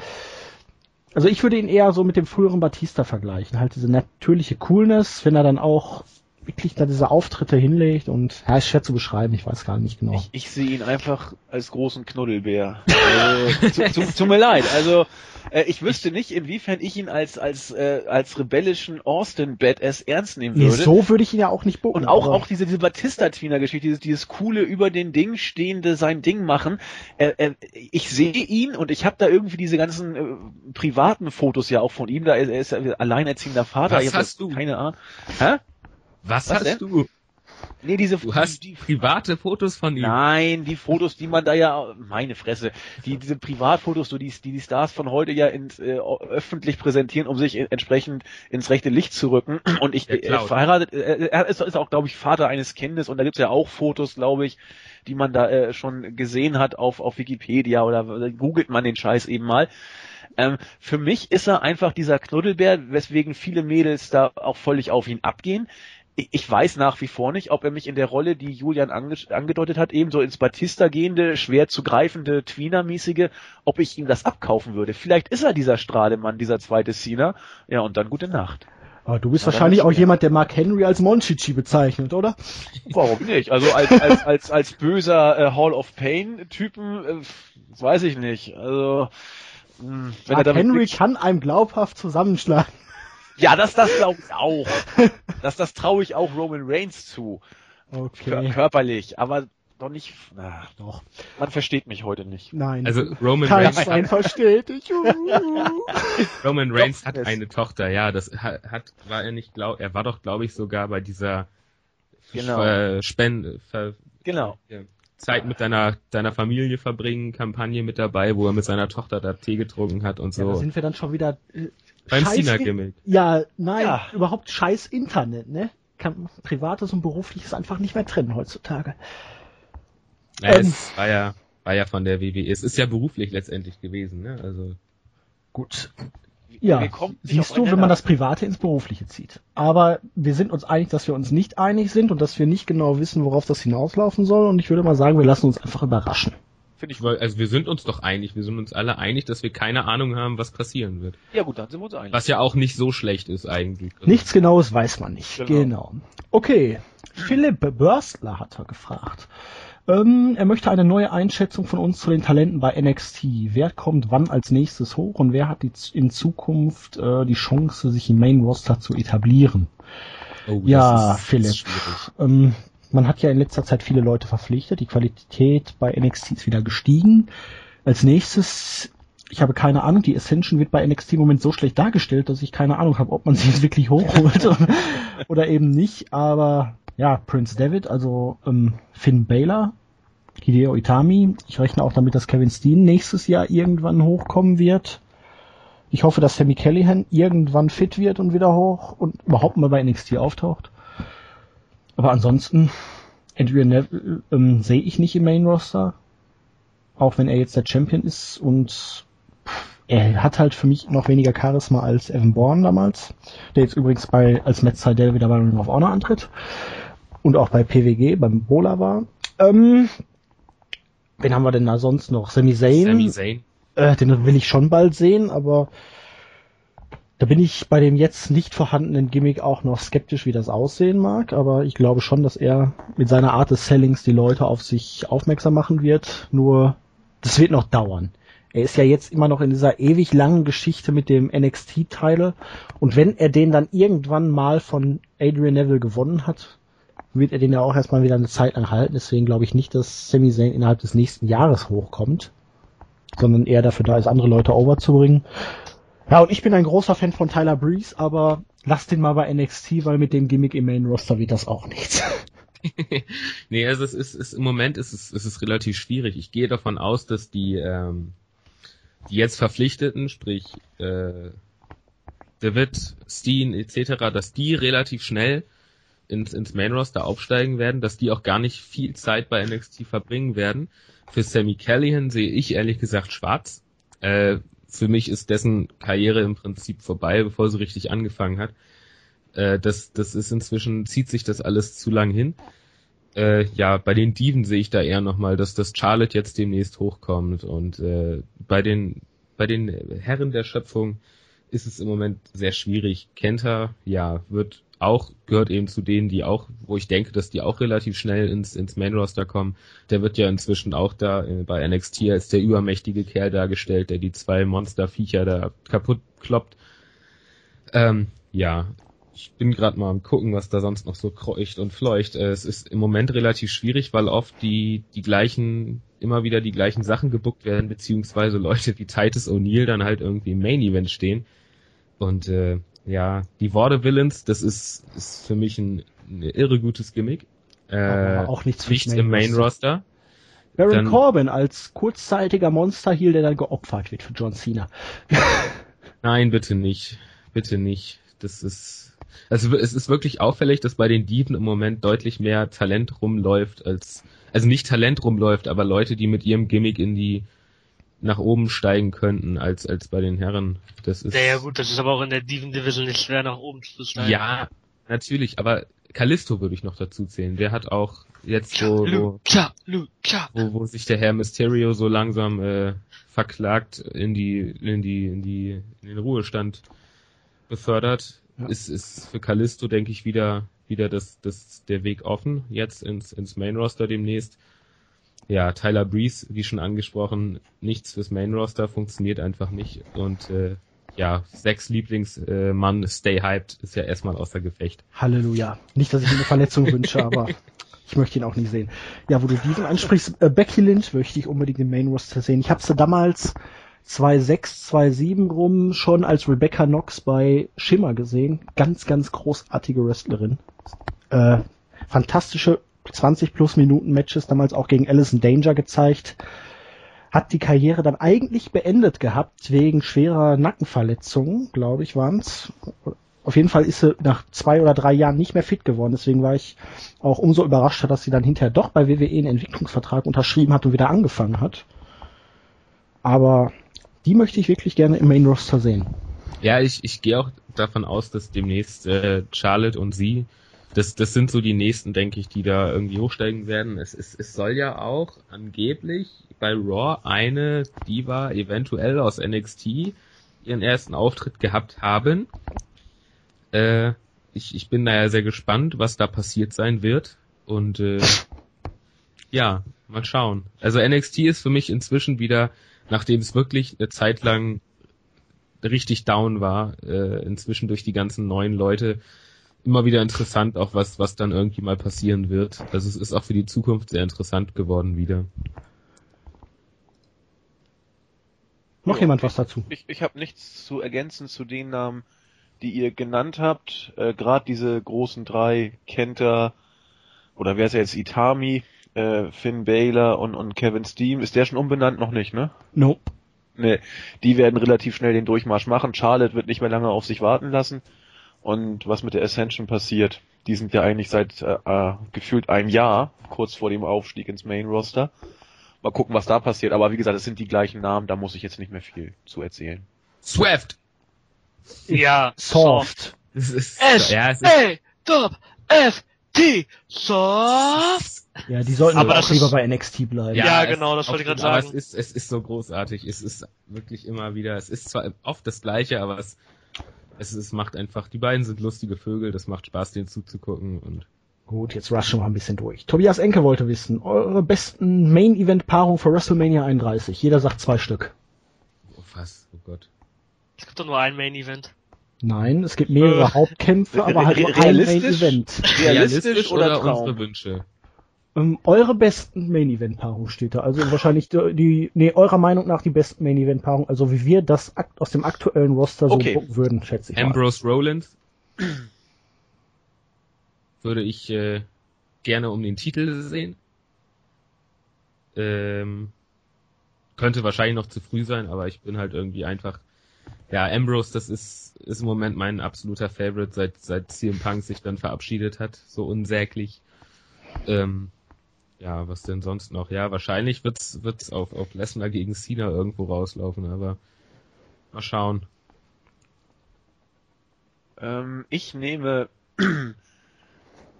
also ich würde ihn eher so mit dem früheren Batista vergleichen. Halt diese natürliche Coolness, wenn er dann auch wirklich da diese Auftritte hinlegt und ja, ist schwer zu beschreiben, ich weiß gar nicht genau. Ich, ich sehe ihn einfach als großen Knuddelbär. Also, zu, zu, tut mir leid. Also äh, ich wüsste nicht, inwiefern ich ihn als als äh, als rebellischen Austin Badass ernst nehmen würde. Nee, so würde ich ihn ja auch nicht bucken. Und auch auch diese diese Batista-Tweener-Geschichte, dieses dieses coole über den Ding stehende sein Ding machen. Äh, äh, ich sehe ihn und ich habe da irgendwie diese ganzen äh, privaten Fotos ja auch von ihm. Da ist er ist alleinerziehender Vater. Was hast du? Keine Ahnung. Hä? Was, Was hast denn? du? Nee, diese Du hast die, private Fotos von ihm. Nein, die Fotos, die man da ja meine Fresse, die diese Privatfotos, so die die, die Stars von heute ja ins, äh, öffentlich präsentieren, um sich entsprechend ins rechte Licht zu rücken und ich äh, verheiratet äh, er ist, ist auch glaube ich Vater eines Kindes und da gibt's ja auch Fotos, glaube ich, die man da äh, schon gesehen hat auf auf Wikipedia oder googelt man den Scheiß eben mal. Ähm, für mich ist er einfach dieser Knuddelbär, weswegen viele Mädels da auch völlig auf ihn abgehen ich weiß nach wie vor nicht, ob er mich in der Rolle, die Julian ange angedeutet hat, eben so ins Batista gehende, schwer zu greifende, Tweener-mäßige, ob ich ihm das abkaufen würde. Vielleicht ist er dieser Strahlemann, dieser zweite Cena. Ja, und dann gute Nacht. Aber du bist Aber wahrscheinlich auch jemand, der Mark Henry als Monchichi bezeichnet, oder? Warum nicht? Also als, als, als, als böser äh, Hall of Pain-Typen, äh, weiß ich nicht. Also, mh, hm, wenn Mark er Henry kann einem glaubhaft zusammenschlagen. Ja, das, das glaube ich auch. Das, das traue ich auch Roman Reigns zu. Okay. Körperlich, aber doch nicht. Na, doch. Man versteht mich heute nicht. Nein. Also Roman Kein Reigns. Kein versteht dich. Roman Reigns doch, hat eine Tochter. Ja, das hat war er nicht glaub. Er war doch glaube ich sogar bei dieser genau. Äh, Spende. Ver, genau. Ja, Zeit mit deiner deiner Familie verbringen Kampagne mit dabei, wo er mit seiner Tochter da Tee getrunken hat und so. Ja, da sind wir dann schon wieder äh, beim Cena-Gimmick. Ja, nein, ja. überhaupt scheiß Internet, ne? Kann Privates und Berufliches einfach nicht mehr trennen heutzutage. Ja, ähm, es war ja, war ja von der WWE. Es ist ja beruflich letztendlich gewesen, ne? Also. Gut. Ja, siehst du, wenn man das Private ins Berufliche zieht. Aber wir sind uns einig, dass wir uns nicht einig sind und dass wir nicht genau wissen, worauf das hinauslaufen soll. Und ich würde mal sagen, wir lassen uns einfach überraschen. Finde ich, weil, also wir sind uns doch einig, wir sind uns alle einig, dass wir keine Ahnung haben, was passieren wird. Ja gut, dann sind wir uns einig. Was ja auch nicht so schlecht ist eigentlich. Also Nichts Genaues weiß man nicht. Genau. genau. Okay, Philipp Börstler hat er gefragt. Ähm, er möchte eine neue Einschätzung von uns zu den Talenten bei NXT. Wer kommt wann als nächstes hoch und wer hat die, in Zukunft äh, die Chance, sich im Main Roster zu etablieren? Oh, ja, Philipp. Ähm, man hat ja in letzter Zeit viele Leute verpflichtet. Die Qualität bei NXT ist wieder gestiegen. Als nächstes, ich habe keine Ahnung, die Ascension wird bei NXT im Moment so schlecht dargestellt, dass ich keine Ahnung habe, ob man sie jetzt wirklich hochholt oder eben nicht. Aber ja, Prince David, also ähm, Finn Baylor, Hideo Itami. Ich rechne auch damit, dass Kevin Steen nächstes Jahr irgendwann hochkommen wird. Ich hoffe, dass Sammy Callahan irgendwann fit wird und wieder hoch und überhaupt mal bei NXT auftaucht. Aber ansonsten, Adrian Neville ähm, sehe ich nicht im Main Roster. Auch wenn er jetzt der Champion ist und er hat halt für mich noch weniger Charisma als Evan Bourne damals, der jetzt übrigens bei als Matt Seidel wieder bei Ring of Honor antritt und auch bei PWG beim Bola war. Ähm, wen haben wir denn da sonst noch? Sami Zayn. Sami Zayn. Äh, den will ich schon bald sehen, aber da bin ich bei dem jetzt nicht vorhandenen Gimmick auch noch skeptisch, wie das aussehen mag, aber ich glaube schon, dass er mit seiner Art des Sellings die Leute auf sich aufmerksam machen wird. Nur, das wird noch dauern. Er ist ja jetzt immer noch in dieser ewig langen Geschichte mit dem NXT-Teile und wenn er den dann irgendwann mal von Adrian Neville gewonnen hat, wird er den ja auch erstmal wieder eine Zeit lang halten. Deswegen glaube ich nicht, dass Sami Zayn innerhalb des nächsten Jahres hochkommt, sondern eher dafür da ist, andere Leute overzubringen. Ja, und ich bin ein großer Fan von Tyler Breeze, aber lass den mal bei NXT, weil mit dem Gimmick im Main Roster wird das auch nichts. nee, also es ist, ist im Moment ist es, ist es relativ schwierig. Ich gehe davon aus, dass die, ähm, die jetzt Verpflichteten, sprich äh, David, Steen etc., dass die relativ schnell ins, ins Main Roster aufsteigen werden, dass die auch gar nicht viel Zeit bei NXT verbringen werden. Für Sammy Callahan sehe ich ehrlich gesagt schwarz. Äh, für mich ist dessen Karriere im Prinzip vorbei, bevor sie richtig angefangen hat. Äh, das, das ist inzwischen, zieht sich das alles zu lang hin. Äh, ja, bei den Diven sehe ich da eher nochmal, dass das Charlotte jetzt demnächst hochkommt und äh, bei den bei den Herren der Schöpfung ist es im Moment sehr schwierig. Kenta, ja, wird auch, gehört eben zu denen, die auch, wo ich denke, dass die auch relativ schnell ins, ins Main Roster kommen. Der wird ja inzwischen auch da äh, bei NXT als der übermächtige Kerl dargestellt, der die zwei Monsterviecher da kaputt kloppt. Ähm, ja, ich bin gerade mal am gucken, was da sonst noch so kreucht und fleucht. Äh, es ist im Moment relativ schwierig, weil oft die, die gleichen, immer wieder die gleichen Sachen gebuckt werden, beziehungsweise Leute wie Titus O'Neill dann halt irgendwie im Main Event stehen. Und äh, ja, die Worte Villains, das ist, ist für mich ein, ein irre gutes Gimmick. Äh, Aber auch nichts nicht im Main Roster. Baron dann, Corbin als kurzzeitiger Monster Heel, der dann geopfert wird für John Cena. Nein, bitte nicht. Bitte nicht. Das ist, also es ist wirklich auffällig, dass bei den Dieben im Moment deutlich mehr Talent rumläuft als, also nicht Talent rumläuft, aber Leute, die mit ihrem Gimmick in die nach oben steigen könnten als als bei den Herren. Das ist ja, ja gut, das ist aber auch in der Diven Division nicht schwer nach oben zu steigen. Ja, natürlich, aber Callisto würde ich noch dazu zählen. Der hat auch jetzt so, wo, wo, wo sich der Herr Mysterio so langsam äh, verklagt in die in die in die in den Ruhestand befördert, ja. ist ist für Callisto denke ich wieder wieder das das der Weg offen jetzt ins ins Main Roster demnächst ja, Tyler Breeze, wie schon angesprochen, nichts fürs Main Roster, funktioniert einfach nicht. Und äh, ja, sechs Lieblingsmann, äh, Stay Hyped, ist ja erstmal außer Gefecht. Halleluja. Nicht, dass ich ihm eine Verletzung wünsche, aber ich möchte ihn auch nicht sehen. Ja, wo du diesen ansprichst, äh, Becky Lynch möchte ich unbedingt im Main Roster sehen. Ich habe sie damals 2.6, 2.7 rum schon als Rebecca Knox bei Shimmer gesehen. Ganz, ganz großartige Wrestlerin. Äh, fantastische 20 plus Minuten Matches damals auch gegen Alison Danger gezeigt. Hat die Karriere dann eigentlich beendet gehabt wegen schwerer Nackenverletzungen, glaube ich, waren's. Auf jeden Fall ist sie nach zwei oder drei Jahren nicht mehr fit geworden. Deswegen war ich auch umso überraschter, dass sie dann hinterher doch bei WWE einen Entwicklungsvertrag unterschrieben hat und wieder angefangen hat. Aber die möchte ich wirklich gerne im Main Roster sehen. Ja, ich, ich gehe auch davon aus, dass demnächst äh, Charlotte und sie das, das sind so die nächsten, denke ich, die da irgendwie hochsteigen werden. Es, es, es soll ja auch angeblich bei Raw eine Diva eventuell aus NXT ihren ersten Auftritt gehabt haben. Äh, ich, ich bin da ja sehr gespannt, was da passiert sein wird. Und äh, ja, mal schauen. Also NXT ist für mich inzwischen wieder, nachdem es wirklich eine Zeit lang richtig down war, äh, inzwischen durch die ganzen neuen Leute, immer wieder interessant, auch was, was dann irgendwie mal passieren wird. Also es ist auch für die Zukunft sehr interessant geworden wieder. Noch jemand was dazu? Ich, ich habe nichts zu ergänzen zu den Namen, die ihr genannt habt. Äh, Gerade diese großen drei, Kenta, oder wer ist jetzt, Itami, äh, Finn Baylor und, und Kevin Steen. Ist der schon umbenannt? Noch nicht, ne? Nope. Ne, die werden relativ schnell den Durchmarsch machen. Charlotte wird nicht mehr lange auf sich warten lassen und was mit der Ascension passiert. Die sind ja eigentlich seit äh, äh, gefühlt einem Jahr kurz vor dem Aufstieg ins Main Roster. Mal gucken, was da passiert. Aber wie gesagt, es sind die gleichen Namen, da muss ich jetzt nicht mehr viel zu erzählen. Swift! Ja, Soft. S, ja, es ist A, Top, F, T, Soft! Ja, die sollten aber auch lieber bei NXT bleiben. Ja, ja genau, das wollte ich gerade sagen. Aber es ist, es ist so großartig. Es ist wirklich immer wieder, es ist zwar oft das Gleiche, aber es es, es macht einfach, die beiden sind lustige Vögel, das macht Spaß, denen zuzugucken und Gut, jetzt rushen wir ein bisschen durch. Tobias Enke wollte wissen, eure besten Main-Event-Paarung für WrestleMania 31. Jeder sagt zwei Stück. Oh, was? Oh Gott. Es gibt doch nur ein Main-Event. Nein, es gibt mehrere äh, Hauptkämpfe, aber halt nur ein Main-Event. Realistisch oder, oder unsere Wünsche? Ähm, eure besten Main Event Paarungen steht da. Also wahrscheinlich die, die, nee, eurer Meinung nach die besten Main Event Paarungen, also wie wir das aus dem aktuellen Roster okay. so gucken würden, schätze ich. Ambrose mal. Roland würde ich äh, gerne um den Titel sehen. Ähm, könnte wahrscheinlich noch zu früh sein, aber ich bin halt irgendwie einfach ja, Ambrose, das ist ist im Moment mein absoluter Favorite, seit, seit CM Punk sich dann verabschiedet hat, so unsäglich. Ähm, ja, was denn sonst noch? Ja, wahrscheinlich wird's, wird's auf, auf Lesnar gegen Cena irgendwo rauslaufen, aber mal schauen. Ähm, ich nehme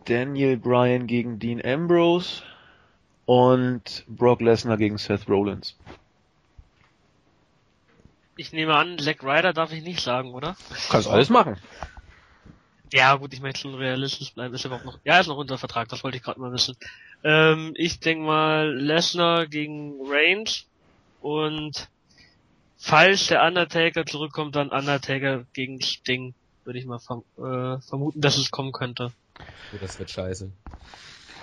Daniel Bryan gegen Dean Ambrose und Brock Lesnar gegen Seth Rollins. Ich nehme an, Zack Ryder darf ich nicht sagen, oder? Kannst alles machen. Ja, gut, ich möchte schon realistisch bleiben. Ist überhaupt noch, ja, ist noch unter Vertrag, das wollte ich gerade mal wissen. Ähm, ich denke mal Lesnar gegen Reigns und falls der Undertaker zurückkommt, dann Undertaker gegen Sting. Würde ich mal verm äh, vermuten, dass es kommen könnte. Oh, das wird scheiße.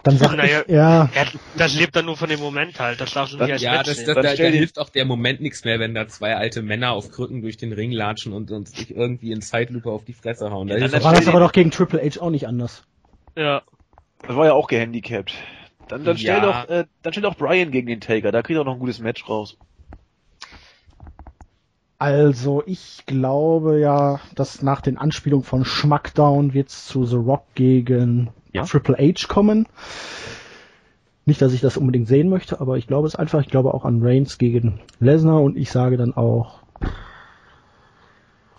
Dann sag Naja, ich, ja, Ja, das lebt dann nur von dem Moment halt. Das darfst du nicht als Ja, Match das, das, Dann da, da hilft auch der Moment nichts mehr, wenn da zwei alte Männer auf Krücken durch den Ring latschen und, und sich irgendwie in Zeitlupe auf die Fresse hauen. Da Ja, auch- war das aber doch gegen Triple H auch nicht anders. Ja. Das war ja auch gehandicapt. Dann, dann stell Ja. doch, äh, dann stell doch Bryan gegen den Taker, da kriegt er noch ein gutes Match raus. Also ich glaube ja, dass nach den Anspielungen von Schmackdown wird's zu The Rock gegen Ja. Triple H kommen. Nicht, dass ich das unbedingt sehen möchte, aber ich glaube es einfach. Ich glaube auch an Reigns gegen Lesnar und ich sage dann auch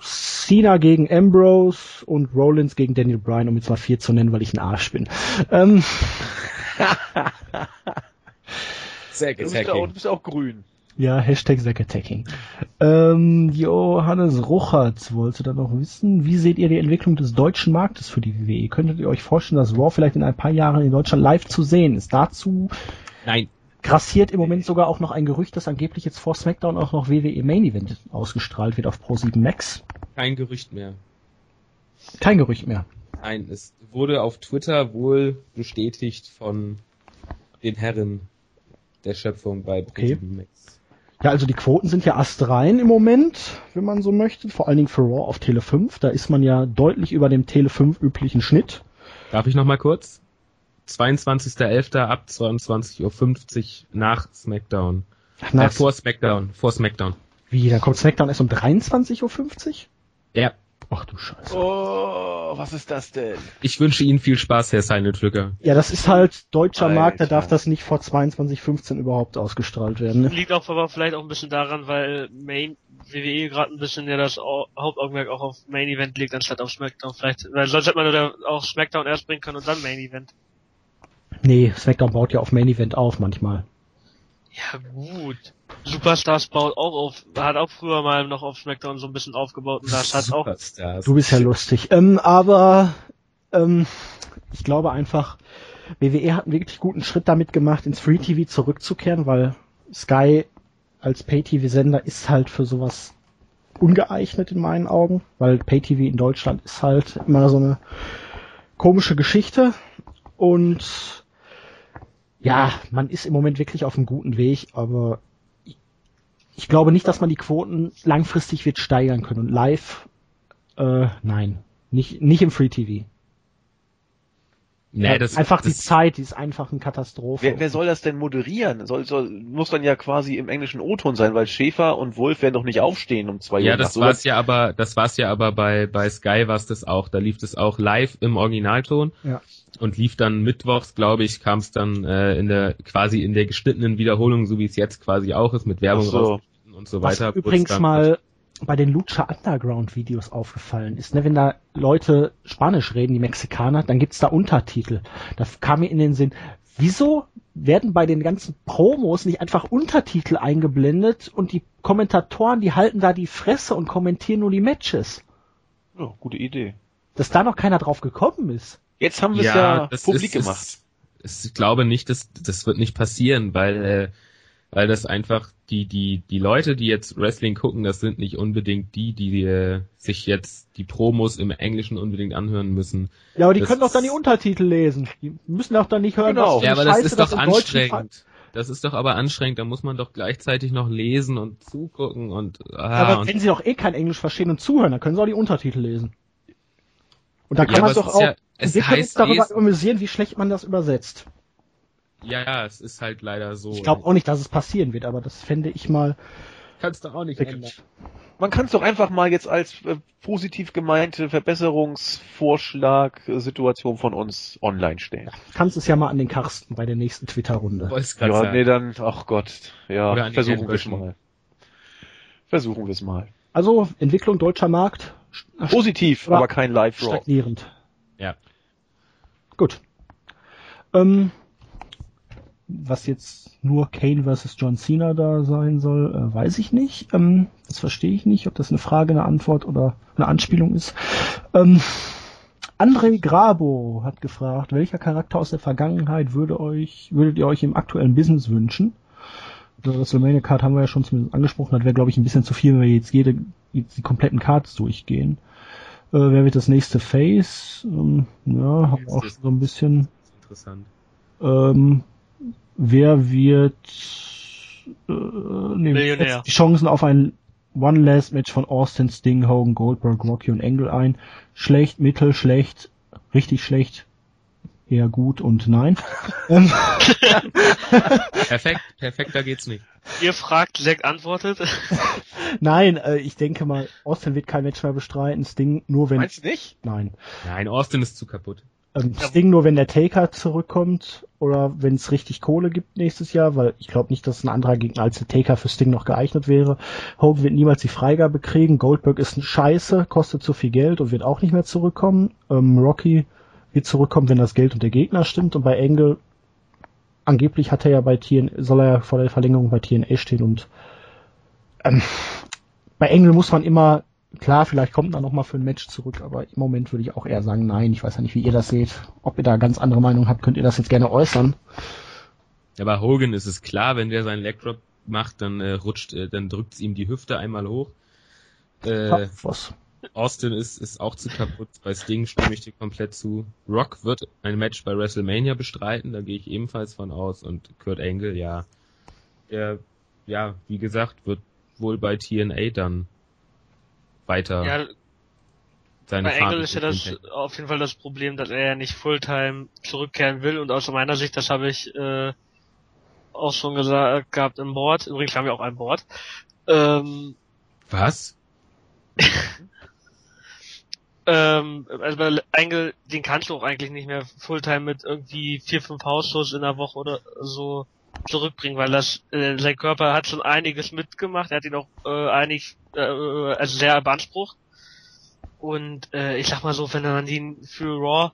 Cena gegen Ambrose und Rollins gegen Daniel Bryan, um jetzt mal vier zu nennen, weil ich ein Arsch bin. Ähm, Ja auch, du bist ja auch grün. Ja, Hashtag Zack Attacking. Ähm, Johannes Ruchatz wollte dann noch wissen, wie seht ihr die Entwicklung des deutschen Marktes für die WWE? Könntet ihr euch vorstellen, dass Raw vielleicht in ein paar Jahren in Deutschland live zu sehen ist? Dazu Nein, grassiert im Moment sogar auch noch ein Gerücht, dass angeblich jetzt vor SmackDown auch noch WWE Main Event ausgestrahlt wird auf Pro7 Max. kein Gerücht mehr. Kein Gerücht mehr. Nein, es wurde auf Twitter wohl bestätigt von den Herren der Schöpfung bei Okay. Max. Ja, also die Quoten sind ja astrein im Moment, wenn man so möchte. Vor allen Dingen für Raw auf Tele 5. Da ist man ja deutlich über dem Tele 5 üblichen Schnitt. Darf ich noch mal kurz? 22.11. ab 22.50 Uhr nach SmackDown. Na, Äh, vor SmackDown. Vor SmackDown. wie, dann kommt SmackDown erst um 23.50 Uhr? Ja. Ach du Scheiße. Oh, was ist das denn? Ich wünsche Ihnen viel Spaß, Herr Silent Flücker. Ja, das ist halt deutscher Alter. Markt, da darf das nicht vor 22.15 überhaupt ausgestrahlt werden. Ne? Liegt auch aber vielleicht auch ein bisschen daran, weil Main WWE gerade ein bisschen ja das Au- Hauptaugenmerk auch auf Main Event legt, anstatt auf SmackDown vielleicht. Weil sonst hätte man auch SmackDown erst bringen können und dann Main Event. Nee, SmackDown baut ja auf Main Event auf manchmal. Ja gut. Superstars baut auch auf, hat auch früher mal noch auf SmackDown so ein bisschen aufgebaut und das hat auch. Du bist ja lustig. Ähm, aber ähm, ich glaube einfach, WWE hat einen wirklich guten Schritt damit gemacht, ins Free TV zurückzukehren, weil Sky als Pay-TV-Sender ist halt für sowas ungeeignet in meinen Augen, weil Pay-TV in Deutschland ist halt immer so eine komische Geschichte und ja, man ist im Moment wirklich auf einem guten Weg, aber ich, glaube nicht, dass man die Quoten langfristig wird steigern können und live äh, nein. Nicht, nicht im Free TV. Nee, das, einfach die das, Zeit, die ist einfach eine Katastrophe. Wer, wer soll das denn moderieren? Soll, soll, muss dann ja quasi im englischen O-Ton sein, weil Schäfer und Wolf werden doch nicht aufstehen um zwei Uhr. Ja, das war's ja aber, das war's ja aber bei, bei Sky war's das auch. Da lief das auch live im Originalton. Ja. Und lief dann mittwochs, glaube ich, kam es dann äh, in der quasi in der geschnittenen Wiederholung, so wie es jetzt quasi auch ist, mit Werbung so. rausgeschnitten und so Was weiter. übrigens Wurde dann- mal bei den Lucha Underground Videos aufgefallen ist, ne, wenn da Leute Spanisch reden, die Mexikaner, dann gibt's da Untertitel. Da kam mir in den Sinn, wieso werden bei den ganzen Promos nicht einfach Untertitel eingeblendet und die Kommentatoren, die halten da die Fresse und kommentieren nur die Matches? Ja, gute Idee. Dass da noch keiner drauf gekommen ist. Jetzt haben wir es ja, das publik ist, gemacht. Ist, ist, ich glaube nicht, dass das wird nicht passieren, weil äh, weil das einfach die die die Leute, die jetzt Wrestling gucken, das sind nicht unbedingt die, die äh, sich jetzt die Promos im Englischen unbedingt anhören müssen. Ja, aber die Das können doch dann die Untertitel lesen. Die müssen doch dann nicht hören, Genau. was für Ja, aber das Scheiße ist doch anstrengend. Das ist doch aber anstrengend. Da muss man doch gleichzeitig noch lesen und zugucken und Ja, ah, aber und wenn sie doch eh kein Englisch verstehen und zuhören, dann können sie auch die Untertitel lesen. Und dann kann Ja, man doch es ist auch, ja- es wir können uns heißt darüber lesen. amüsieren, wie schlecht man das übersetzt. Ja, ja, es ist halt leider so. Ich glaube auch nicht, dass es passieren wird, aber das fände ich mal Kannst du auch nicht ändern. Man kann es doch einfach mal jetzt als äh, positiv gemeinte Verbesserungsvorschlag-Situation von uns online stellen. Kannst es ja mal an den Karsten bei der nächsten Twitter-Runde. Ja, sagen. nee, dann, ach Gott, ja, versuchen wir es mal. Versuchen wir es mal. Also, Entwicklung deutscher Markt, Positiv, Aber aber kein Live-Raw. stagnierend. Ja. Gut. Ähm, was jetzt nur Kane versus John Cena da sein soll, äh, weiß ich nicht. Ähm, das verstehe ich nicht, ob das eine Frage, eine Antwort oder eine Anspielung ist. Ähm, André Grabo hat gefragt, welcher Charakter aus der Vergangenheit würde euch, würdet ihr euch im aktuellen Business wünschen? Die WrestleMania Card haben wir ja schon zumindest angesprochen, das wäre glaube ich ein bisschen zu viel, wenn wir jetzt jede, jetzt die kompletten Cards durchgehen. Äh, wer wird das nächste Face? Ähm, ja, haben wir auch schon so ein bisschen. Interessant. Ähm, wer wird äh, nee, Millionär. die Chancen auf ein One Last Match von Austin, Sting, Hogan, Goldberg, Rocky und Angle ein? Schlecht, mittel, schlecht, richtig schlecht, eher gut und nein. Perfekt, perfekt, da geht's nicht. Ihr fragt, Zack antwortet. nein, äh, ich denke mal, Austin wird kein Match mehr bestreiten, Sting nur wenn Meinst du nicht? nein. Nein, Austin ist zu kaputt. Ähm, Sting nur, wenn der Taker zurückkommt oder wenn es richtig Kohle gibt nächstes Jahr, weil ich glaube nicht, dass ein anderer Gegner als der Taker für Sting noch geeignet wäre. Hogan wird niemals die Freigabe kriegen. Goldberg ist ein Scheiße, kostet zu viel Geld und wird auch nicht mehr zurückkommen. Ähm, Rocky wird zurückkommen, wenn das Geld und der Gegner stimmt. Und bei Engel, angeblich hat er ja bei TN, soll er ja vor der Verlängerung bei TNA stehen und ähm, bei Engel muss man immer Klar, vielleicht kommt er noch mal für ein Match zurück, aber im Moment würde ich auch eher sagen, nein. Ich weiß ja nicht, wie ihr das seht. Ob ihr da ganz andere Meinung habt, könnt ihr das jetzt gerne äußern. Ja, bei Hogan ist es klar, wenn der seinen Leg Drop macht, dann äh, rutscht, äh, dann drückt's ihm die Hüfte einmal hoch. Äh, Ha, was? Austin ist, ist auch zu kaputt. Bei Sting stimme ich dir komplett zu. Rock wird ein Match bei WrestleMania bestreiten, da gehe ich ebenfalls von aus. Und Kurt Angle, ja, der, ja, wie gesagt, wird wohl bei TNA dann weiter Ja, seine bei Engel ist ja das auf jeden Fall das Problem, dass er ja nicht Fulltime zurückkehren will und aus meiner Sicht, das habe ich äh, auch schon gesagt gehabt im Board. Übrigens haben wir auch ein Board. Ähm, Was? ähm, also bei Engel, den kannst du auch eigentlich nicht mehr Fulltime mit irgendwie vier, fünf Hausschuss in der Woche oder so zurückbringen, weil das äh, sein Körper hat schon einiges mitgemacht, er hat ihn auch äh, einig, äh, also sehr beansprucht. Und äh, ich sag mal so, wenn er dann ihn für Raw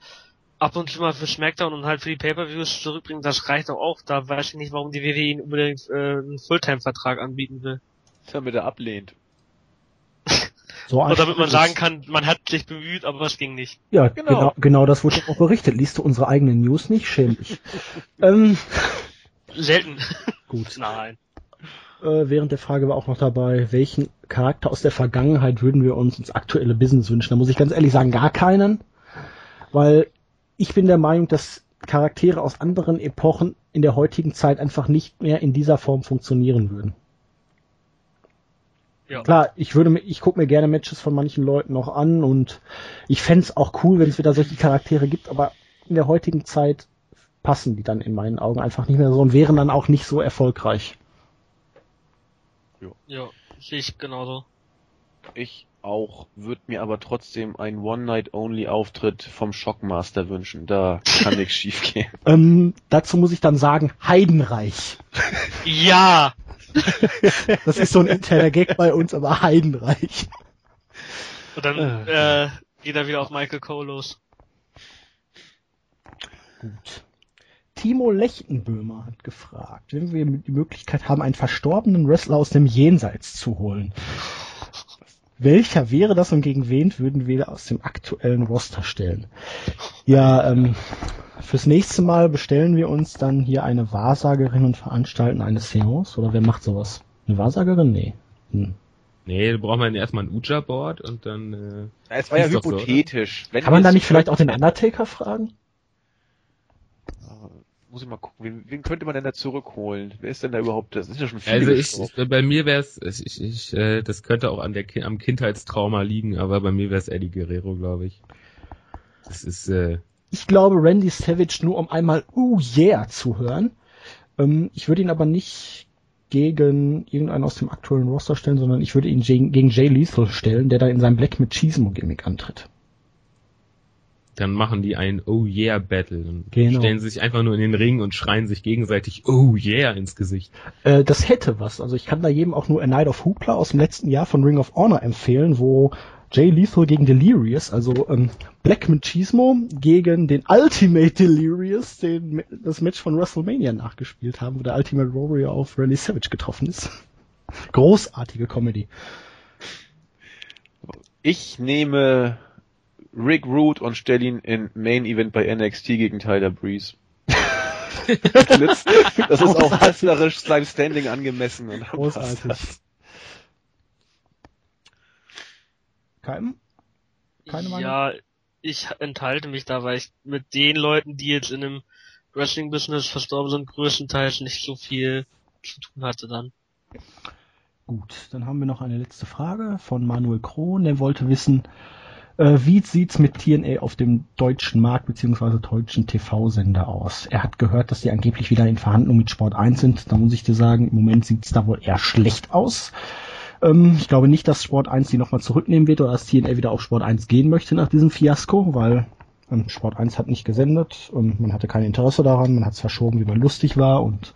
ab und zu mal für SmackDown und halt für die Pay-Per-Views zurückbringt, das reicht doch auch. Da weiß ich nicht, warum die WWE ihn unbedingt äh, einen Fulltime-Vertrag anbieten will. Damit er ablehnt. So Und damit man sagen kann, man hat sich bemüht, aber es ging nicht. Ja, Genau. genau. genau, das wurde auch berichtet. Liest du unsere eigenen News nicht? Schäm dich. ähm, Selten. gut. Nein. Äh, während der Frage war auch noch dabei, welchen Charakter aus der Vergangenheit würden wir uns ins aktuelle Business wünschen? Da muss ich ganz ehrlich sagen, gar keinen. Weil ich bin der Meinung, dass Charaktere aus anderen Epochen in der heutigen Zeit einfach nicht mehr in dieser Form funktionieren würden. Ja. Klar, ich würde mir, ich gucke mir gerne Matches von manchen Leuten noch an und ich fänd's auch cool, wenn es wieder solche Charaktere gibt, aber in der heutigen Zeit passen die dann in meinen Augen einfach nicht mehr so und wären dann auch nicht so erfolgreich. Ja, sehe ich genauso. Ich auch, würde mir aber trotzdem einen One-Night-Only-Auftritt vom Shockmaster wünschen. Da kann nichts schiefgehen. Ähm, dazu muss ich dann sagen, Heidenreich. Ja! Das ist so ein interner Gag bei uns, aber Heidenreich. Und dann äh, geht er wieder auf Michael Cole los. Gut. Timo Lechtenböhmer hat gefragt, wenn wir die Möglichkeit haben, einen verstorbenen Wrestler aus dem Jenseits zu holen. Welcher wäre das und gegen wen würden wir aus dem aktuellen Roster stellen? Ja, ähm, fürs nächste Mal bestellen wir uns dann hier eine Wahrsagerin und veranstalten eine Seance. Oder wer macht sowas? Eine Wahrsagerin? Nee. Hm. Nee, da braucht man erstmal ein Uja-Board und dann, äh, Es war ja so, hypothetisch. Wenn Kann man da nicht vielleicht auch den Undertaker fragen? Muss ich mal gucken, wen, wen könnte man denn da zurückholen? Wer ist denn da überhaupt? Das ist ja schon viel. Also ich, ich bei mir wäre es, ich, ich, äh, das könnte auch an der am Kindheitstrauma liegen, aber bei mir wäre es Eddie Guerrero, glaube ich. Das ist, äh, Ich glaube Randy Savage nur um einmal Oh yeah zu hören. Ähm, ich würde ihn aber nicht gegen irgendeinen aus dem aktuellen Roster stellen, sondern ich würde ihn gegen Jay Lethal stellen, der da in seinem Black mit Chismo-Gimmick antritt. Dann machen die ein Oh Yeah Battle und Genau. stellen sich einfach nur in den Ring und schreien sich gegenseitig Oh Yeah ins Gesicht. Äh, das hätte was. Also ich kann da jedem auch nur A Night of Hoopla aus dem letzten Jahr von Ring of Honor empfehlen, wo Jay Lethal gegen Delirious, also ähm, Black Machismo gegen den Ultimate Delirious, den, das Match von WrestleMania nachgespielt haben, wo der Ultimate Warrior auf Randy Savage getroffen ist. Großartige Comedy. Ich nehme Rick Root und stelle ihn in Main Event bei NXT gegen Tyler Breeze. das ist auch wrestlerisch seinem Standing angemessen. Und Großartig. Keinem? Keine Meinung? Ja, ich enthalte mich da, weil ich mit den Leuten, die jetzt in dem Wrestling-Business verstorben sind, größtenteils nicht so viel zu tun hatte dann. Gut, dann haben wir noch eine letzte Frage von Manuel Krohn. Der wollte wissen, äh, wie sieht's mit TNA auf dem deutschen Markt bzw. deutschen TV-Sender aus? Er hat gehört, dass die angeblich wieder in Verhandlungen mit Sport 1 sind. Da muss ich dir sagen, im Moment sieht's da wohl eher schlecht aus. Ähm, ich glaube nicht, dass Sport 1 die nochmal zurücknehmen wird oder dass TNA wieder auf Sport 1 gehen möchte nach diesem Fiasko, weil ähm, Sport 1 hat nicht gesendet und man hatte kein Interesse daran, man hat es verschoben, wie man lustig war und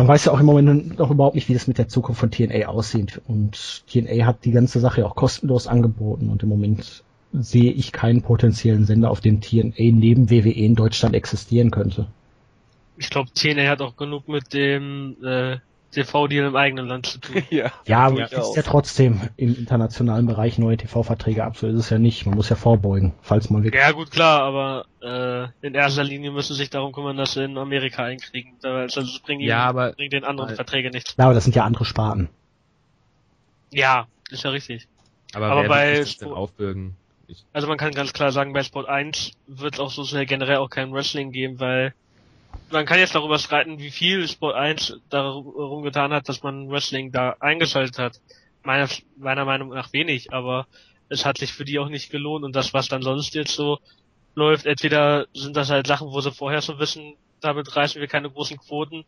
man weiß ja auch im Moment noch überhaupt nicht, wie das mit der Zukunft von TNA aussieht. Und TNA hat die ganze Sache auch kostenlos angeboten und im Moment sehe ich keinen potenziellen Sender, auf dem TNA neben WWE in Deutschland existieren könnte. Ich glaube, TNA hat auch genug mit dem äh, TV-Deal im eigenen Land zu tun. Ja. Ja, aber es ist ja trotzdem im internationalen Bereich neue TV-Verträge ab, so ist es ja nicht. Man muss ja vorbeugen, falls man wirklich. Ja gut, klar, aber äh, in erster Linie müssen sie sich darum kümmern, dass sie in Amerika einkriegen. Also bringt, Ja, aber- bringt den anderen Weil- Verträge nichts. Ja, aber das sind ja andere Sparten. Ja, ist ja richtig. Aber, Aber wer bei wird sich das denn Sport- aufbürgen? Ich, Also man kann ganz klar sagen, bei Sport 1 wird es auch so schnell generell auch kein Wrestling geben, weil man kann jetzt darüber streiten, wie viel Sport 1 darum getan hat, dass man Wrestling da eingeschaltet hat. Meiner, meiner Meinung nach wenig, aber es hat sich für die auch nicht gelohnt und das, was dann sonst jetzt so läuft, entweder sind das halt Sachen, wo sie vorher schon wissen, damit reißen wir keine großen Quoten,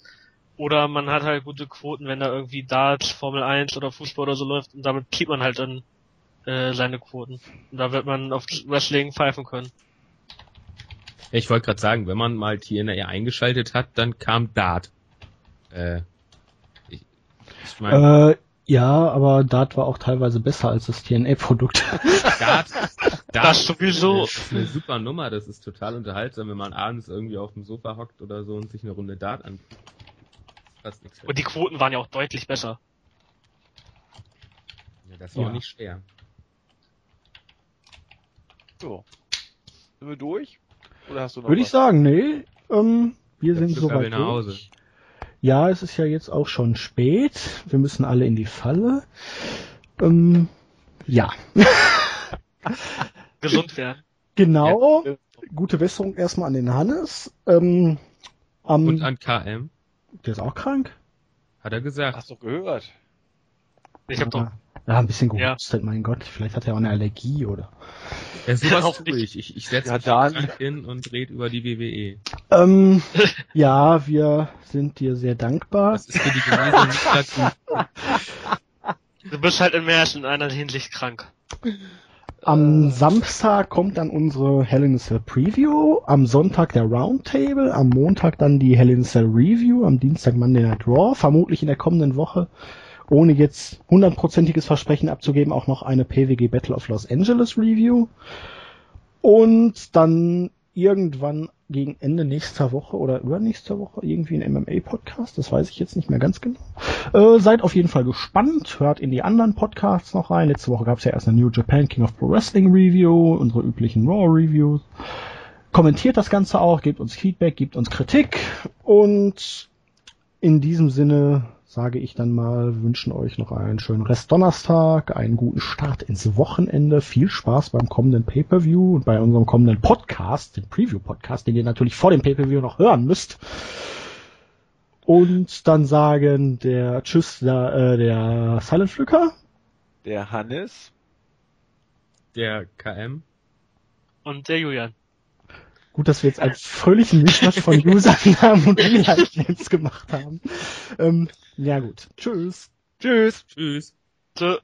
oder man hat halt gute Quoten, wenn da irgendwie Darts, Formel 1 oder Fußball oder so läuft und damit kriegt man halt dann äh, seine Quoten. Und da wird man auf Wrestling pfeifen können. Ich wollte gerade sagen, wenn man mal TNA eingeschaltet hat, dann kam Dart. Äh, ich, ich meine, Äh, ja, aber Dart war auch teilweise besser als das TNA-Produkt. Dart, Dart Das sowieso. ist eine super Nummer, das ist total unterhaltsam, wenn man abends irgendwie auf dem Sofa hockt oder so und sich eine Runde Dart an. Und die Quoten waren ja auch deutlich besser. Ja, das war Ja. auch nicht schwer. So. Sind wir durch? Oder hast du noch Würde ich was? sagen, nee. Ähm, wir Der sind soweit nach Hause. durch. Ja, es ist ja jetzt auch schon spät. Wir müssen alle in die Falle. Ähm, ja, Gesund werden. genau. Ja. Gute Besserung erstmal an den Hannes. Ähm, am, Und an KM, der ist auch krank? hat er gesagt. Hast du gehört? Ich habe doch. Ja, ja, ein bisschen Ja. gehustet, mein Gott. Vielleicht hat er auch eine Allergie oder. Ja, sowas tue ich. Ich, ich setze Ja, mich dann. hin und rede über die WWE. Ähm, ja, wir sind dir sehr dankbar. Das ist für die nicht dazu. Du bist halt im März in einer Hinsicht krank. Am Samstag kommt dann unsere Hell in a Cell Preview, am Sonntag der Roundtable, am Montag dann die Hell in a Cell Review, am Dienstag Monday Night Raw, vermutlich in der kommenden Woche, ohne jetzt hundertprozentiges Versprechen abzugeben, auch noch eine PWG Battle of Los Angeles Review. Und dann irgendwann gegen Ende nächster Woche oder übernächster Woche irgendwie ein MMA-Podcast, das weiß ich jetzt nicht mehr ganz genau. Äh, seid auf jeden Fall gespannt, hört in die anderen Podcasts noch rein. Letzte Woche gab es ja erst eine New Japan King of Pro Wrestling Review, unsere üblichen Raw Reviews. Kommentiert das Ganze auch, gebt uns Feedback, gebt uns Kritik und in diesem Sinne sage ich dann mal, wünschen euch noch einen schönen Rest Donnerstag, einen guten Start ins Wochenende, viel Spaß beim kommenden Pay-Per-View und bei unserem kommenden Podcast, den Preview-Podcast, den ihr natürlich vor dem Pay-Per-View noch hören müsst. Und dann sagen der Tschüss, der, äh, der Silent Flücker. Der Hannes. Der KM. Und der Julian. Gut, dass wir jetzt einen fröhlichen Mischmasch von Usernamen und Real-Life-Names gemacht haben. Ähm, ja gut. Tschüss. Tschüss. Tschüss. So.